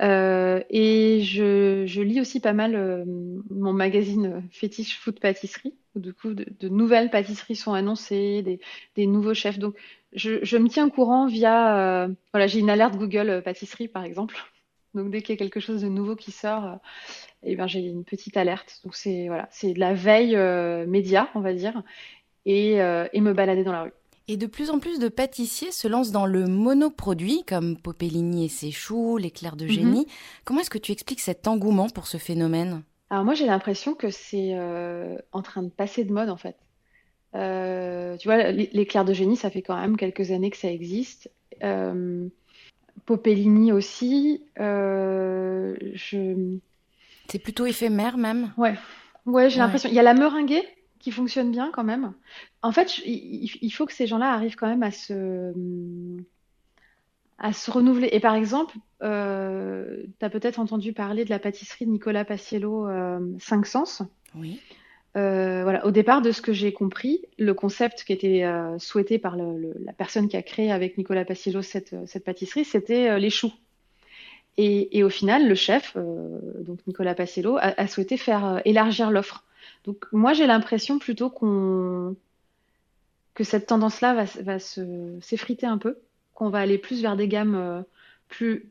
Euh, et je, lis aussi pas mal euh, mon magazine fétiche food pâtisserie, où du coup de, nouvelles pâtisseries sont annoncées, des, nouveaux chefs. Donc je, je, me tiens au courant via, euh, voilà, j'ai une alerte Google pâtisserie par exemple. Donc dès qu'il y a quelque chose de nouveau qui sort, eh ben j'ai une petite alerte. Donc c'est voilà, c'est de la veille média, on va dire, et, et me balader dans la rue. Et de plus en plus de pâtissiers se lancent dans le monoproduit, comme Popellini et ses choux, l'éclair de génie. Mmh. Comment est-ce que tu expliques cet engouement pour ce phénomène? Alors moi, j'ai l'impression que c'est euh, en train de passer de mode, en fait. Euh, tu vois, l'éclair de génie, ça fait quand même quelques années que ça existe. Euh, Popellini aussi. Euh, je... C'est plutôt éphémère, même? Ouais, ouais j'ai ouais. l'impression. Il y a la meringuée qui fonctionne bien quand même. En fait, il faut que ces gens-là arrivent quand même à se, à se renouveler. Et par exemple, euh, tu as peut-être entendu parler de la pâtisserie de Nicolas Paciello, euh, Cinq Sens. Oui. Euh, voilà, au départ de ce que j'ai compris, le concept qui était euh, souhaité par le, le, la personne qui a créé avec Nicolas Paciello cette, cette pâtisserie, c'était euh, les choux. Et, et, au final, le chef, euh, donc Nicolas Paciello, a, a souhaité faire élargir l'offre. Donc moi j'ai l'impression plutôt qu'on que cette tendance-là va, s'effriter un peu, qu'on va aller plus vers des gammes euh, plus,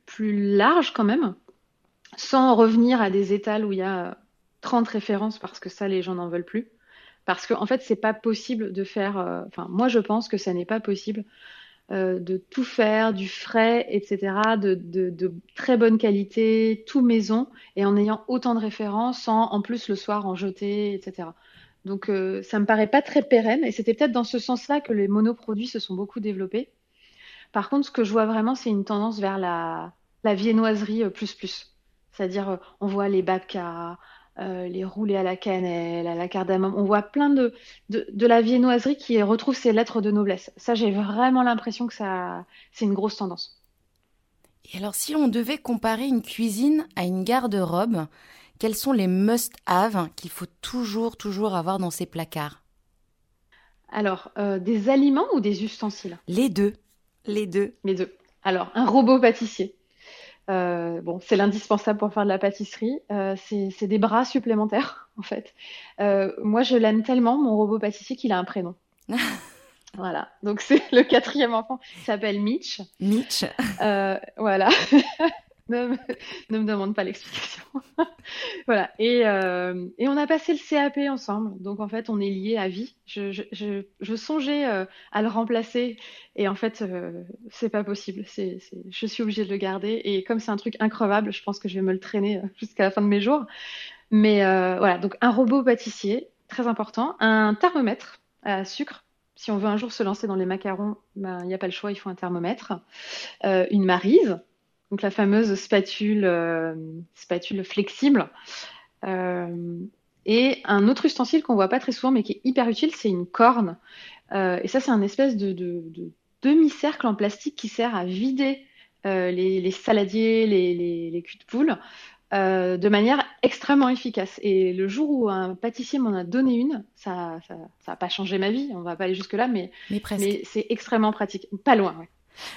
larges quand même, sans revenir à des étals où il y a 30 références parce que ça les gens n'en veulent plus. Parce qu'en en fait c'est pas possible de faire, euh, enfin moi je pense que ça n'est pas possible de tout faire, du frais, etc., de, de, très bonne qualité, tout maison, et en ayant autant de références, sans en plus le soir en jeter, etc. Donc ça me paraît pas très pérenne, et c'était peut-être dans ce sens-là que les monoproduits se sont beaucoup développés. Par contre, ce que je vois vraiment, c'est une tendance vers la, la viennoiserie plus plus. C'est-à-dire, on voit les babkas, euh, les roulés à la cannelle, à la cardamome. On voit plein de, de, la viennoiserie qui retrouve ses lettres de noblesse. Ça, j'ai vraiment l'impression que ça, c'est une grosse tendance. Et alors, si on devait comparer une cuisine à une garde-robe, quels sont les must-have qu'il faut toujours, toujours avoir dans ses placards? Alors, euh, des aliments ou des ustensiles? Les deux. Les deux. Les deux. Alors, un robot pâtissier. Euh, bon, c'est l'indispensable pour faire de la pâtisserie. Euh, c'est des bras supplémentaires, en fait. Euh, moi, je l'aime tellement, mon robot pâtissier, qu'il a un prénom. voilà. Donc, c'est le quatrième enfant. Il s'appelle Mitch. Mitch. voilà. ne, me, demande pas l'explication. voilà. Et, euh, et, on a passé le CAP ensemble. Donc, en fait, on est liés à vie. Je, songeais euh, à le remplacer. Et en fait, euh, c'est pas possible. Je suis obligée de le garder. Et comme c'est un truc increvable, je pense que je vais me le traîner jusqu'à la fin de mes jours. Mais voilà. Donc, un robot pâtissier, très important. Un thermomètre à sucre. Si on veut un jour se lancer dans les macarons, ben, il n'y a pas le choix, il faut un thermomètre. une marise donc la fameuse spatule, euh, spatule flexible. Euh, et un autre ustensile qu'on voit pas très souvent mais qui est hyper utile, c'est une corne. Euh, et ça, c'est un espèce de, demi-cercle en plastique qui sert à vider les, saladiers, les, les, culs de poule. de manière extrêmement efficace. Et le jour où un pâtissier m'en a donné une, ça n'a ça, pas changé ma vie, on va pas aller jusque-là, mais, mais, mais c'est extrêmement pratique. Pas loin, ouais.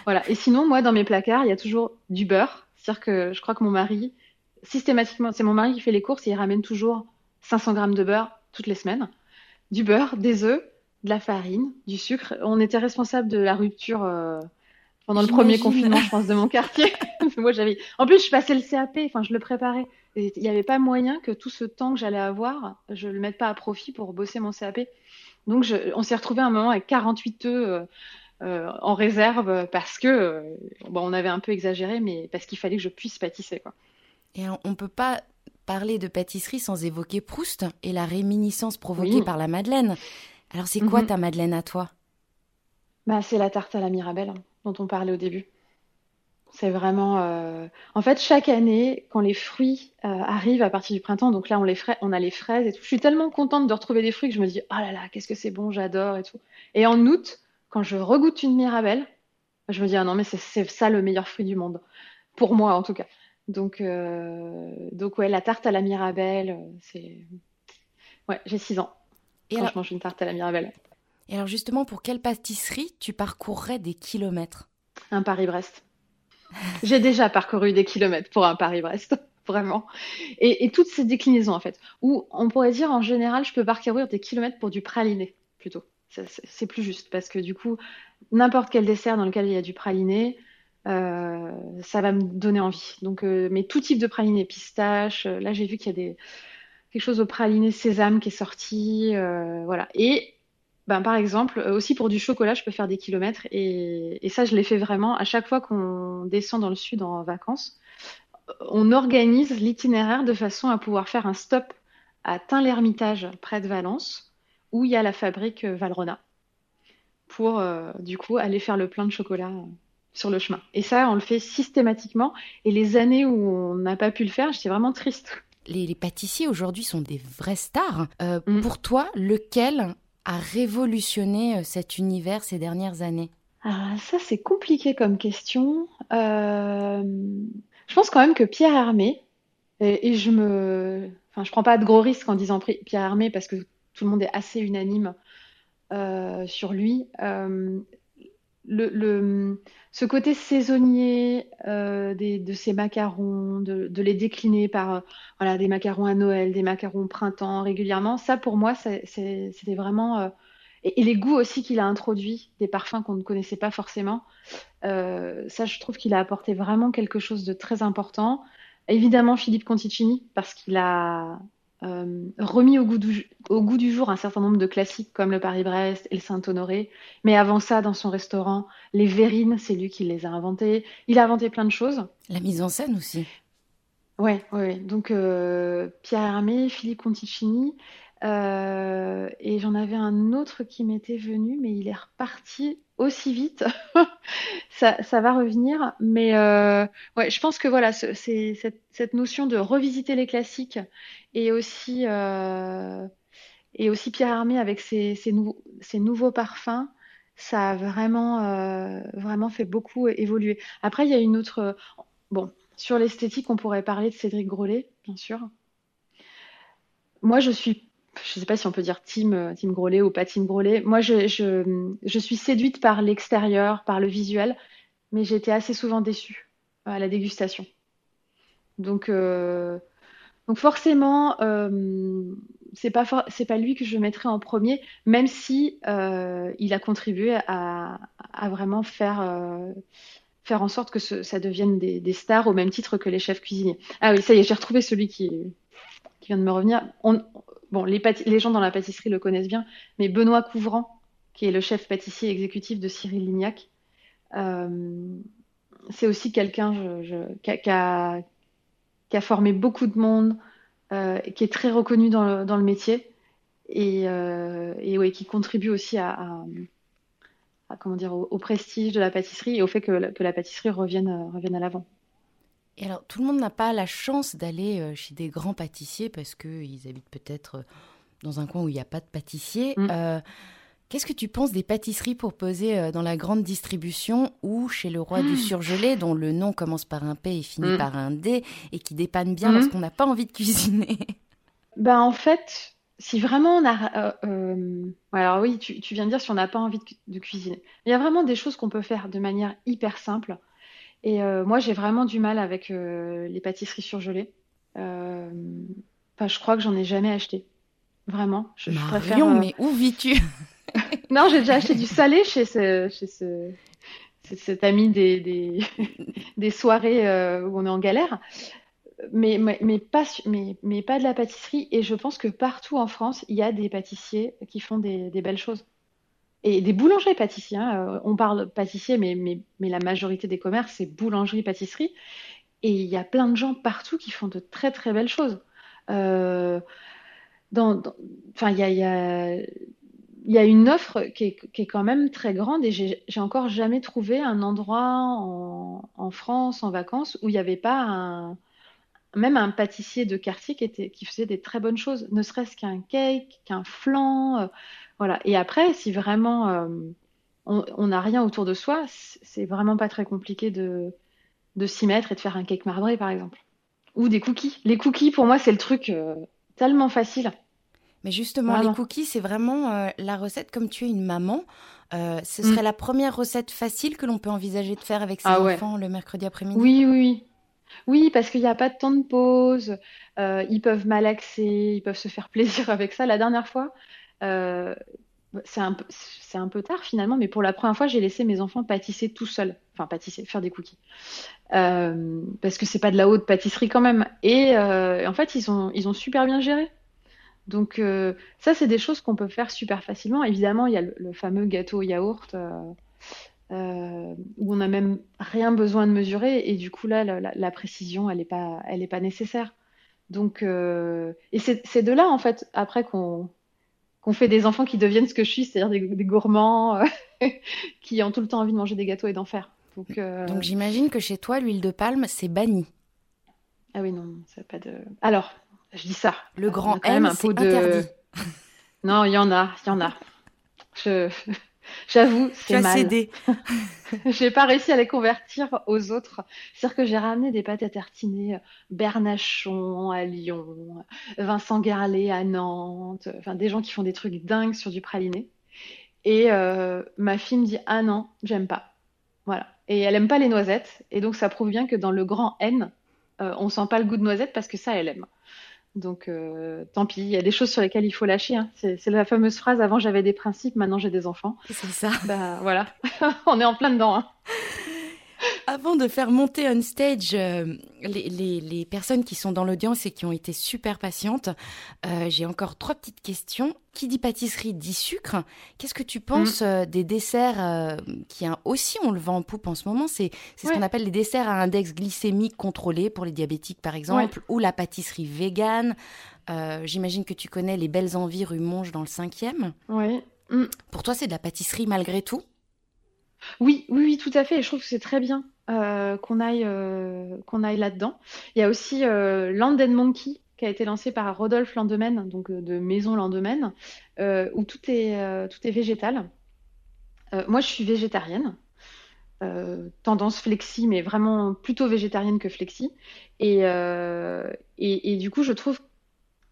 Voilà. Et sinon, moi, dans mes placards, il y a toujours du beurre. C'est-à-dire que je crois que mon mari, systématiquement, c'est mon mari qui fait les courses et il ramène toujours 500 grammes de beurre toutes les semaines. Du beurre, des œufs, de la farine, du sucre. On était responsable de la rupture euh, pendant le premier confinement, je pense, de mon quartier. moi, j'avais. En plus, je passais le CAP. Enfin, je le préparais. Il n'y avait pas moyen que tout ce temps que j'allais avoir, je le mette pas à profit pour bosser mon CAP. Donc, je... on s'est retrouvé un moment avec 48 œufs. Euh, euh, en réserve parce que euh, bon, on avait un peu exagéré, mais parce qu'il fallait que je puisse pâtisser. Quoi. Et on peut pas parler de pâtisserie sans évoquer Proust et la réminiscence provoquée par la Madeleine. Alors c'est quoi mhm. ta Madeleine à toi? Bah, C'est la tarte à la Mirabelle hein, dont on parlait au début. C'est vraiment. Euh, en fait, chaque année, quand les fruits arrivent à partir du printemps, donc là, on, les on a les fraises et tout, je suis tellement contente de retrouver des fruits que je me dis, oh là là, qu'est-ce que c'est bon, j'adore et tout. Et en août, quand je regoute une Mirabelle, je me dis ah non mais c'est ça le meilleur fruit du monde pour moi en tout cas. Donc euh, donc ouais la tarte à la Mirabelle euh, c'est ouais j'ai 6 ans et quand je mange une tarte à la Mirabelle. Et alors justement pour quelle pâtisserie tu parcourrais des kilomètres? Un Paris-Brest. j'ai déjà parcouru des kilomètres pour un Paris-Brest vraiment. Et, et, toutes ces déclinaisons, en fait. Ou on pourrait dire, en général, je peux parcourir des kilomètres pour du praliné, plutôt c'est plus juste parce que du coup, n'importe quel dessert dans lequel il y a du praliné, euh, ça va me donner envie. Donc, euh, mais tout type de praliné, pistache. Euh, là, j'ai vu qu'il y a des quelque chose au praliné sésame qui est sorti, voilà. Et ben, par exemple, aussi pour du chocolat, je peux faire des kilomètres et, et ça, je l'ai fait vraiment à chaque fois qu'on descend dans le sud en vacances. On organise l'itinéraire de façon à pouvoir faire un stop à Tain-l'Hermitage, près de Valence où il y a la fabrique euh, Valrona pour euh, du coup aller faire le plein de chocolat euh, sur le chemin. Et ça, on le fait systématiquement. Et les années où on n'a pas pu le faire, j'étais vraiment triste. Les, pâtissiers aujourd'hui sont des vrais stars. Mm. Pour toi, lequel a révolutionné cet univers ces dernières années? Ah, Ça, c'est compliqué comme question. je pense quand même que Pierre Hermé, et, et, je me, enfin, je prends pas de gros risques en disant Pierre Hermé parce que tout le monde est assez unanime euh, sur lui. Euh, ce côté saisonnier euh, de ces macarons, de, les décliner par voilà, des macarons à Noël, des macarons au printemps régulièrement, ça pour moi, c'était vraiment... Et, les goûts aussi qu'il a introduits, des parfums qu'on ne connaissait pas forcément, ça je trouve qu'il a apporté vraiment quelque chose de très important. Évidemment Philippe Conticini, parce qu'il a remis au goût, du, au goût, du, jour un certain nombre de classiques comme le Paris-Brest et le Saint-Honoré. Mais avant ça, dans son restaurant, les verrines, c'est lui qui les a inventées. Il a inventé plein de choses. La mise en scène aussi. Ouais, ouais. Donc euh, Pierre Hermé, Philippe Conticini. Euh, et j'en avais un autre qui m'était venu, mais il est reparti aussi vite. ça, va revenir. Mais euh, ouais, je pense que voilà, c'est cette, cette, notion de revisiter les classiques et aussi, euh, et aussi Pierre Hermé avec ses, ses nouveaux parfums ça a vraiment, euh, vraiment fait beaucoup évoluer. Après, il y a une autre. Bon, sur l'esthétique, on pourrait parler de Cédric Grolet, bien sûr. Moi, je suis, je ne sais pas si on peut dire team, euh, team Grolet ou pas team Grolet. Moi, je, je, suis séduite par l'extérieur, par le visuel, mais j'ai été assez souvent déçue à la dégustation. Donc, euh, donc forcément, euh, c'est pas pas lui que je mettrais en premier, même si euh, il a contribué à, à vraiment faire faire en sorte que ça devienne des, stars au même titre que les chefs cuisiniers. Ah oui, ça y est, j'ai retrouvé celui qui, qui vient de me revenir. Bon, les, gens dans la pâtisserie le connaissent bien, mais Benoît Couvrant, qui est le chef pâtissier exécutif de Cyril Lignac, euh, c'est aussi quelqu'un qui, a, formé beaucoup de monde, euh, qui est très reconnu dans le, métier et, euh, qui contribue aussi à comment dire, au, prestige de la pâtisserie et au fait que, la pâtisserie revienne à l'avant. Et alors, tout le monde n'a pas la chance d'aller euh, chez des grands pâtissiers parce qu'ils habitent peut-être euh, dans un coin où il n'y a pas de pâtissier. Mm. Qu'est-ce que tu penses des pâtisseries pour poser dans la grande distribution ou chez le roi du mm. surgelé, dont le nom commence par un P et finit mm. par un D, et qui dépanne bien lorsqu'on n'a pas envie de cuisiner? Ben, En fait, si vraiment on a. Euh, euh, alors oui, tu, viens de dire si on n'a pas envie de, cuisiner. Il y a vraiment des choses qu'on peut faire de manière hyper simple. Et euh, moi, j'ai vraiment du mal avec les pâtisseries surgelées. Enfin, je crois que j'en ai jamais acheté. Vraiment. Je, préfère. mais où vis-tu? Non, j'ai déjà acheté du salé chez ce, chez ce, cet ami des, des, des soirées où on est en galère mais, mais, pas, mais, mais, pas de la pâtisserie. Et je pense que partout en France, il y a des pâtissiers qui font des, belles choses. Et des boulangers pâtissiers. Hein. Euh, on parle pâtissier, mais, la majorité des commerces, c'est boulangerie, pâtisserie. Et il y a plein de gens partout qui font de très très belles choses. Euh, enfin, il y a, une offre qui est, quand même très grande et j'ai encore jamais trouvé un endroit en, en France en vacances où il n'y avait pas un, même un pâtissier de quartier qui, était, qui faisait des très bonnes choses, ne serait-ce qu'un cake, qu'un flan. Euh, voilà. Et après, si vraiment euh, on n'a rien autour de soi, c'est vraiment pas très compliqué de, de s'y mettre et de faire un cake marbré, par exemple. Ou des cookies. Les cookies, pour moi, c'est le truc euh, tellement facile. Mais justement, les cookies, c'est vraiment la recette comme tu es une maman. ce serait mm. la première recette facile que l'on peut envisager de faire avec ses ah enfants le mercredi après-midi. Oui, oui, oui, parce qu'il n'y a pas de temps de pause, euh, ils peuvent malaxer, ils peuvent se faire plaisir avec ça. La dernière fois, euh, c'est un, peu tard finalement, mais pour la première fois, j'ai laissé mes enfants pâtisser tout seuls. Enfin, pâtisser, faire des cookies. Euh, parce que c'est pas de la haute pâtisserie quand même. Et en fait, ils ont, super bien géré. Donc ça, c'est des choses qu'on peut faire super facilement. Évidemment, il y a le, fameux gâteau yaourt où on n'a même rien besoin de mesurer et du coup là la, précision elle n'est pas elle est pas nécessaire. Donc euh, et c'est de là en fait après qu'on qu'on fait des enfants qui deviennent ce que je suis c'est-à-dire des, gourmands euh, qui ont tout le temps envie de manger des gâteaux et d'en faire. Donc, donc j'imagine que chez toi l'huile de palme c'est banni. Ah oui non ça pas de alors je dis ça. Le grand M c'est interdit. Non il y en a il y en a. Je J'avoue, c'est mal. cédé. j'ai pas réussi à les convertir aux autres. C'est-à-dire que j'ai ramené des pâtes à tartiner euh, Bernachon à Lyon, Vincent Garlet à Nantes, enfin des gens qui font des trucs dingues sur du praliné. Et euh, ma fille me dit ah non, j'aime pas. Voilà. Et elle aime pas les noisettes. Et donc ça prouve bien que dans le grand N, euh, on sent pas le goût de noisette parce que ça elle aime. Donc, euh, tant pis, il y a des choses sur lesquelles il faut lâcher. Hein. C'est la fameuse phrase avant j'avais des principes, maintenant j'ai des enfants. C'est ça. Bah, voilà, on est en plein dedans. Hein. Avant de faire monter on stage euh, les, personnes qui sont dans l'audience et qui ont été super patientes, euh, j'ai encore trois petites questions. Qui dit pâtisserie dit sucre. Qu'est-ce que tu penses mm. euh, des desserts qui aussi on le vend en poupe en ce moment C'est ce qu'on appelle les desserts à index glycémique contrôlé pour les diabétiques par exemple, ou la pâtisserie végane. J'imagine que tu connais les belles envies rue Monge dans le 5e. Oui. Mm. Pour toi, c'est de la pâtisserie malgré tout? Oui, oui, oui, tout à fait. Et je trouve que c'est très bien euh, qu'on aille, euh, aille là-dedans. Il y a aussi euh, Land Monkey qui a été lancé par Rodolphe Landemen, donc de Maison Landemen, où tout est, tout est végétal. moi, je suis végétarienne. tendance flexi, mais vraiment plutôt végétarienne que flexi. Et, et, et, du coup, je trouve,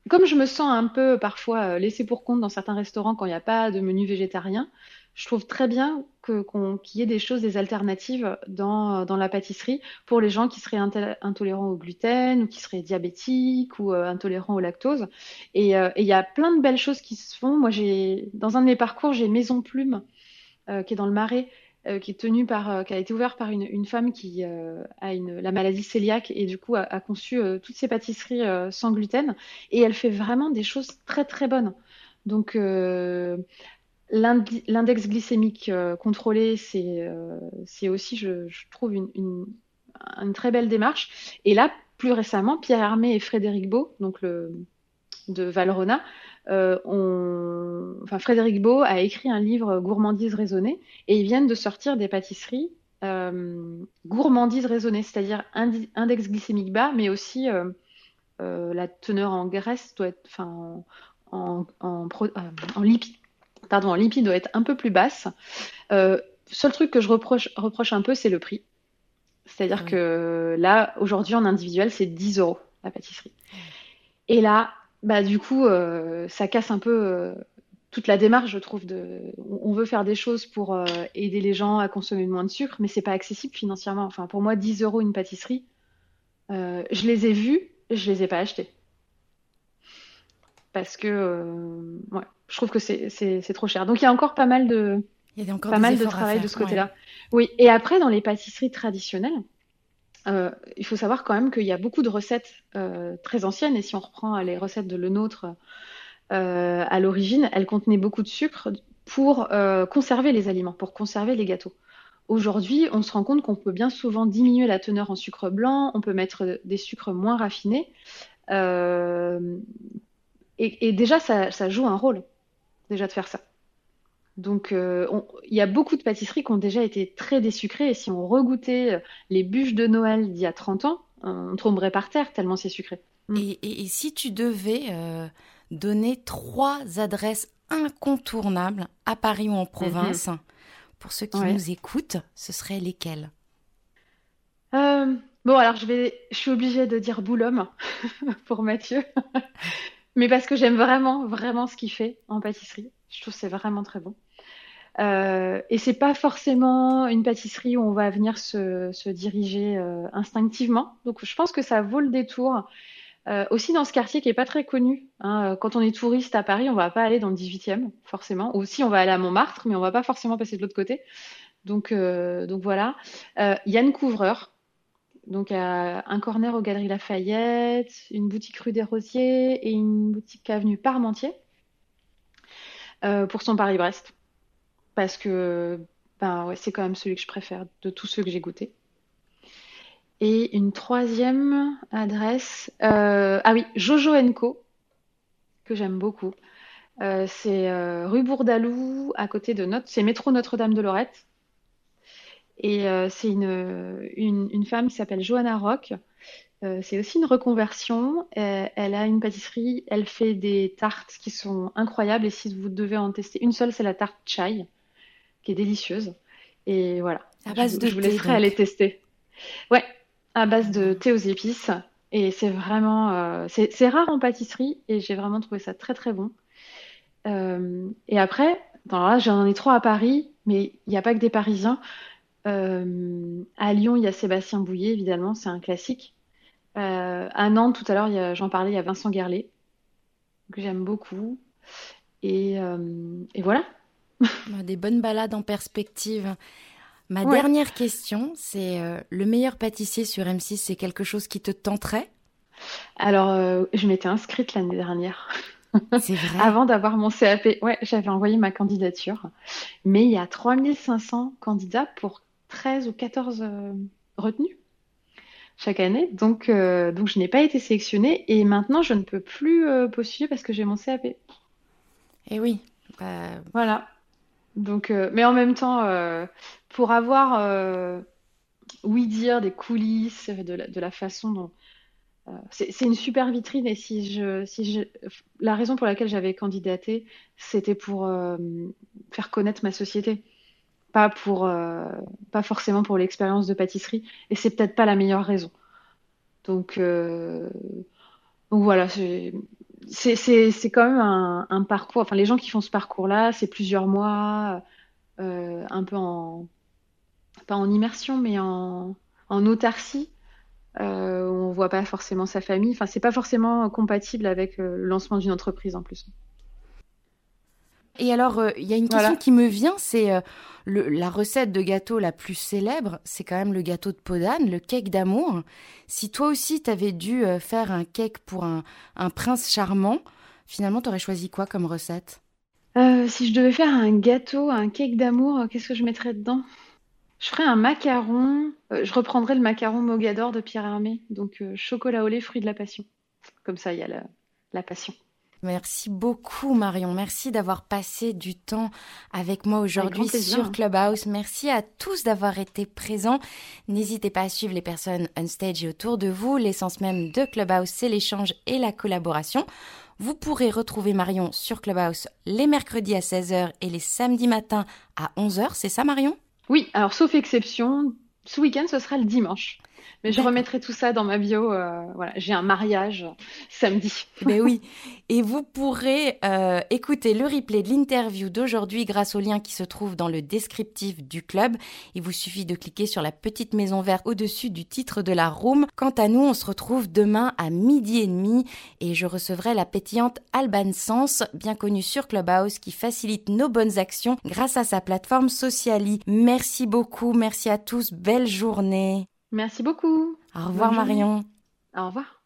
comme je me sens un peu parfois laissée pour compte dans certains restaurants quand il n'y a pas de menu végétarien, je trouve très bien qu'il y ait des choses, des alternatives dans, la pâtisserie pour les gens qui seraient intolérants au gluten ou qui seraient diabétiques ou euh, intolérants au lactose. Euh, et il y a plein de belles choses qui se font. Moi, j'ai dans un de mes parcours, j'ai Maison Plume euh, qui est dans le Marais. qui a été ouverte par une, femme qui a la maladie cœliaque et du coup a, a conçu toutes ses pâtisseries sans gluten et elle fait vraiment des choses très très bonnes. Donc L'index glycémique euh, contrôlé, c'est euh, aussi, je, trouve, une, très belle démarche. Et là, plus récemment, Pierre Hermé et Frédéric Beau, donc le, de Valrona, euh, enfin, Frédéric Beau a écrit un livre Gourmandise raisonnée et ils viennent de sortir des pâtisseries gourmandise raisonnée, c'est-à-dire index glycémique bas, mais aussi la teneur en graisse doit être, enfin, en, en, en lipides pardon, en lipides doit être un peu plus basse. Euh, seul truc que je reproche, reproche un peu, c'est le prix. C'est-à-dire que là, aujourd'hui, en individuel, c'est 10 euros la pâtisserie. Et là, bah, du coup, euh, ça casse un peu euh, toute la démarche, je trouve. De... On veut faire des choses pour euh, aider les gens à consommer moins de sucre, mais c'est pas accessible financièrement. Enfin, pour moi, 10 euros une pâtisserie, je les ai vus, je les ai pas achetés. Parce que, ouais, je trouve que c'est trop cher. Donc il y a encore pas mal de, il y a encore pas mal de travail de ce côté-là. Oui, et après, dans les pâtisseries traditionnelles, euh, il faut savoir quand même qu'il y a beaucoup de recettes euh, très anciennes, et si on reprend les recettes de Le Nôtre euh, à l'origine, elles contenaient beaucoup de sucre pour conserver les aliments, pour conserver les gâteaux. Aujourd'hui, on se rend compte qu'on peut bien souvent diminuer la teneur en sucre blanc, on peut mettre des sucres moins raffinés. Et, et, déjà, ça, ça joue un rôle déjà de faire ça. Donc, euh, il y a beaucoup de pâtisseries qui ont déjà été très désucrées. Et si on regoûtait euh, les bûches de Noël d'il y a 30 ans, on tomberait par terre tellement c'est sucré. Mm. Et, si tu devais euh, donner trois adresses incontournables à Paris ou en province, mhm. pour ceux qui nous écoutent, ce seraient lesquelles? Bon, alors je, vais, je suis obligée de dire Boulogne pour Mathieu. Mais parce que j'aime vraiment, vraiment ce qu'il fait en pâtisserie. Je trouve c'est vraiment très bon. Euh, et c'est pas forcément une pâtisserie où on va venir se, diriger euh, instinctivement. Donc je pense que ça vaut le détour. Euh, aussi dans ce quartier qui est pas très connu. Hein, quand on est touriste à Paris, on va pas aller dans le 18e forcément. Ou si on va aller à Montmartre, mais on va pas forcément passer de l'autre côté. Donc, euh, donc voilà. Euh, Yann Couvreur, donc un corner aux Galeries Lafayette, une boutique rue des Rosiers et une boutique avenue Parmentier euh, pour son Paris-Brest. Parce que ben c'est quand même celui que je préfère de tous ceux que j'ai goûtés. Et une troisième adresse, euh, ah oui, Jojo Co, que j'aime beaucoup. Euh, c'est rue Bourdalou, à côté de notre, c'est métro Notre-Dame de Lorette. Et euh, c'est une, une, une, femme qui s'appelle Johanna Rock. Euh, c'est aussi une reconversion. Euh, elle a une pâtisserie, elle fait des tartes qui sont incroyables. Et si vous devez en tester une seule, c'est la tarte chai, qui est délicieuse. Et voilà. À base je, de je vous laisserai aller tester. Ouais, à base de thé aux épices. Et c'est vraiment, euh, c'est rare en pâtisserie et j'ai vraiment trouvé ça très très bon. Euh, et après, j'en ai trois à Paris, mais il n'y a pas que des Parisiens. Euh, à Lyon, il y a Sébastien Bouillet, évidemment, c'est un classique. Euh, à Nantes, tout à l'heure, j'en parlais, il y a Vincent Guerlet, que j'aime beaucoup. Et, euh, et voilà. Des bonnes balades en perspective. Ma dernière question, c'est le meilleur pâtissier sur M6, c'est quelque chose qui te tenterait? Alors, je m'étais inscrite l'année dernière. C'est vrai? Avant d'avoir mon CAP, ouais, j'avais envoyé ma candidature. Mais il y a 3500 candidats pour 13 ou 14 euh, retenues chaque année. Donc, donc je n'ai pas été sélectionnée et maintenant je ne peux plus postuler parce que j'ai mon CAP. Et eh oui. Voilà. Donc, mais en même temps, pour avoir, euh, oui dire, des coulisses, de la, de la façon dont... Euh, c'est une super vitrine et si je, si je, la raison pour laquelle j'avais candidaté, c'était pour euh, faire connaître ma société, pas pour, pas forcément pour l'expérience de pâtisserie. Et c'est peut-être pas la meilleure raison. Donc, donc voilà, c'est quand même un, parcours. Enfin, les gens qui font ce parcours-là, c'est plusieurs mois, un peu en pas en immersion, mais en, autarcie. Euh, on voit pas forcément sa famille. Enfin, c'est pas forcément compatible avec euh, le lancement d'une entreprise en plus. Et alors, euh, il y a une question qui me vient, c'est euh, la recette de gâteau la plus célèbre, c'est quand même le gâteau de Podane, le cake d'amour. Si toi aussi, tu avais dû faire un cake pour un, un prince charmant, finalement, tu aurais choisi quoi comme recette? Si je devais faire un gâteau, un cake d'amour, qu'est-ce que je mettrais dedans? Je ferai un macaron. Euh, je reprendrai le macaron Mogador de Pierre Hermé. Donc, euh, chocolat au lait, fruit de la passion. Comme ça, il y a la, passion. Merci beaucoup Marion, merci d'avoir passé du temps avec moi aujourd'hui sur Clubhouse. Merci à tous d'avoir été présents. N'hésitez pas à suivre les personnes on stage et autour de vous. L'essence même de Clubhouse, c'est l'échange et la collaboration. Vous pourrez retrouver Marion sur Clubhouse les mercredis à 16h et les samedis matins à 11h. C'est ça Marion? Oui, alors sauf exception, ce week-end, ce sera le dimanche. Mais je remettrai tout ça dans ma bio. Euh, voilà, j'ai un mariage samedi. Ben oui. Et vous pourrez euh, écouter le replay de l'interview d'aujourd'hui grâce au lien qui se trouve dans le descriptif du club. Il vous suffit de cliquer sur la petite maison verte au-dessus du titre de la room. Quant à nous, on se retrouve demain à midi et demi et je recevrai la pétillante Alban Sens, bien connue sur Clubhouse, qui facilite nos bonnes actions grâce à sa plateforme Sociali. Merci beaucoup, merci à tous, belle journée. Merci beaucoup. Au revoir Marion. Au revoir.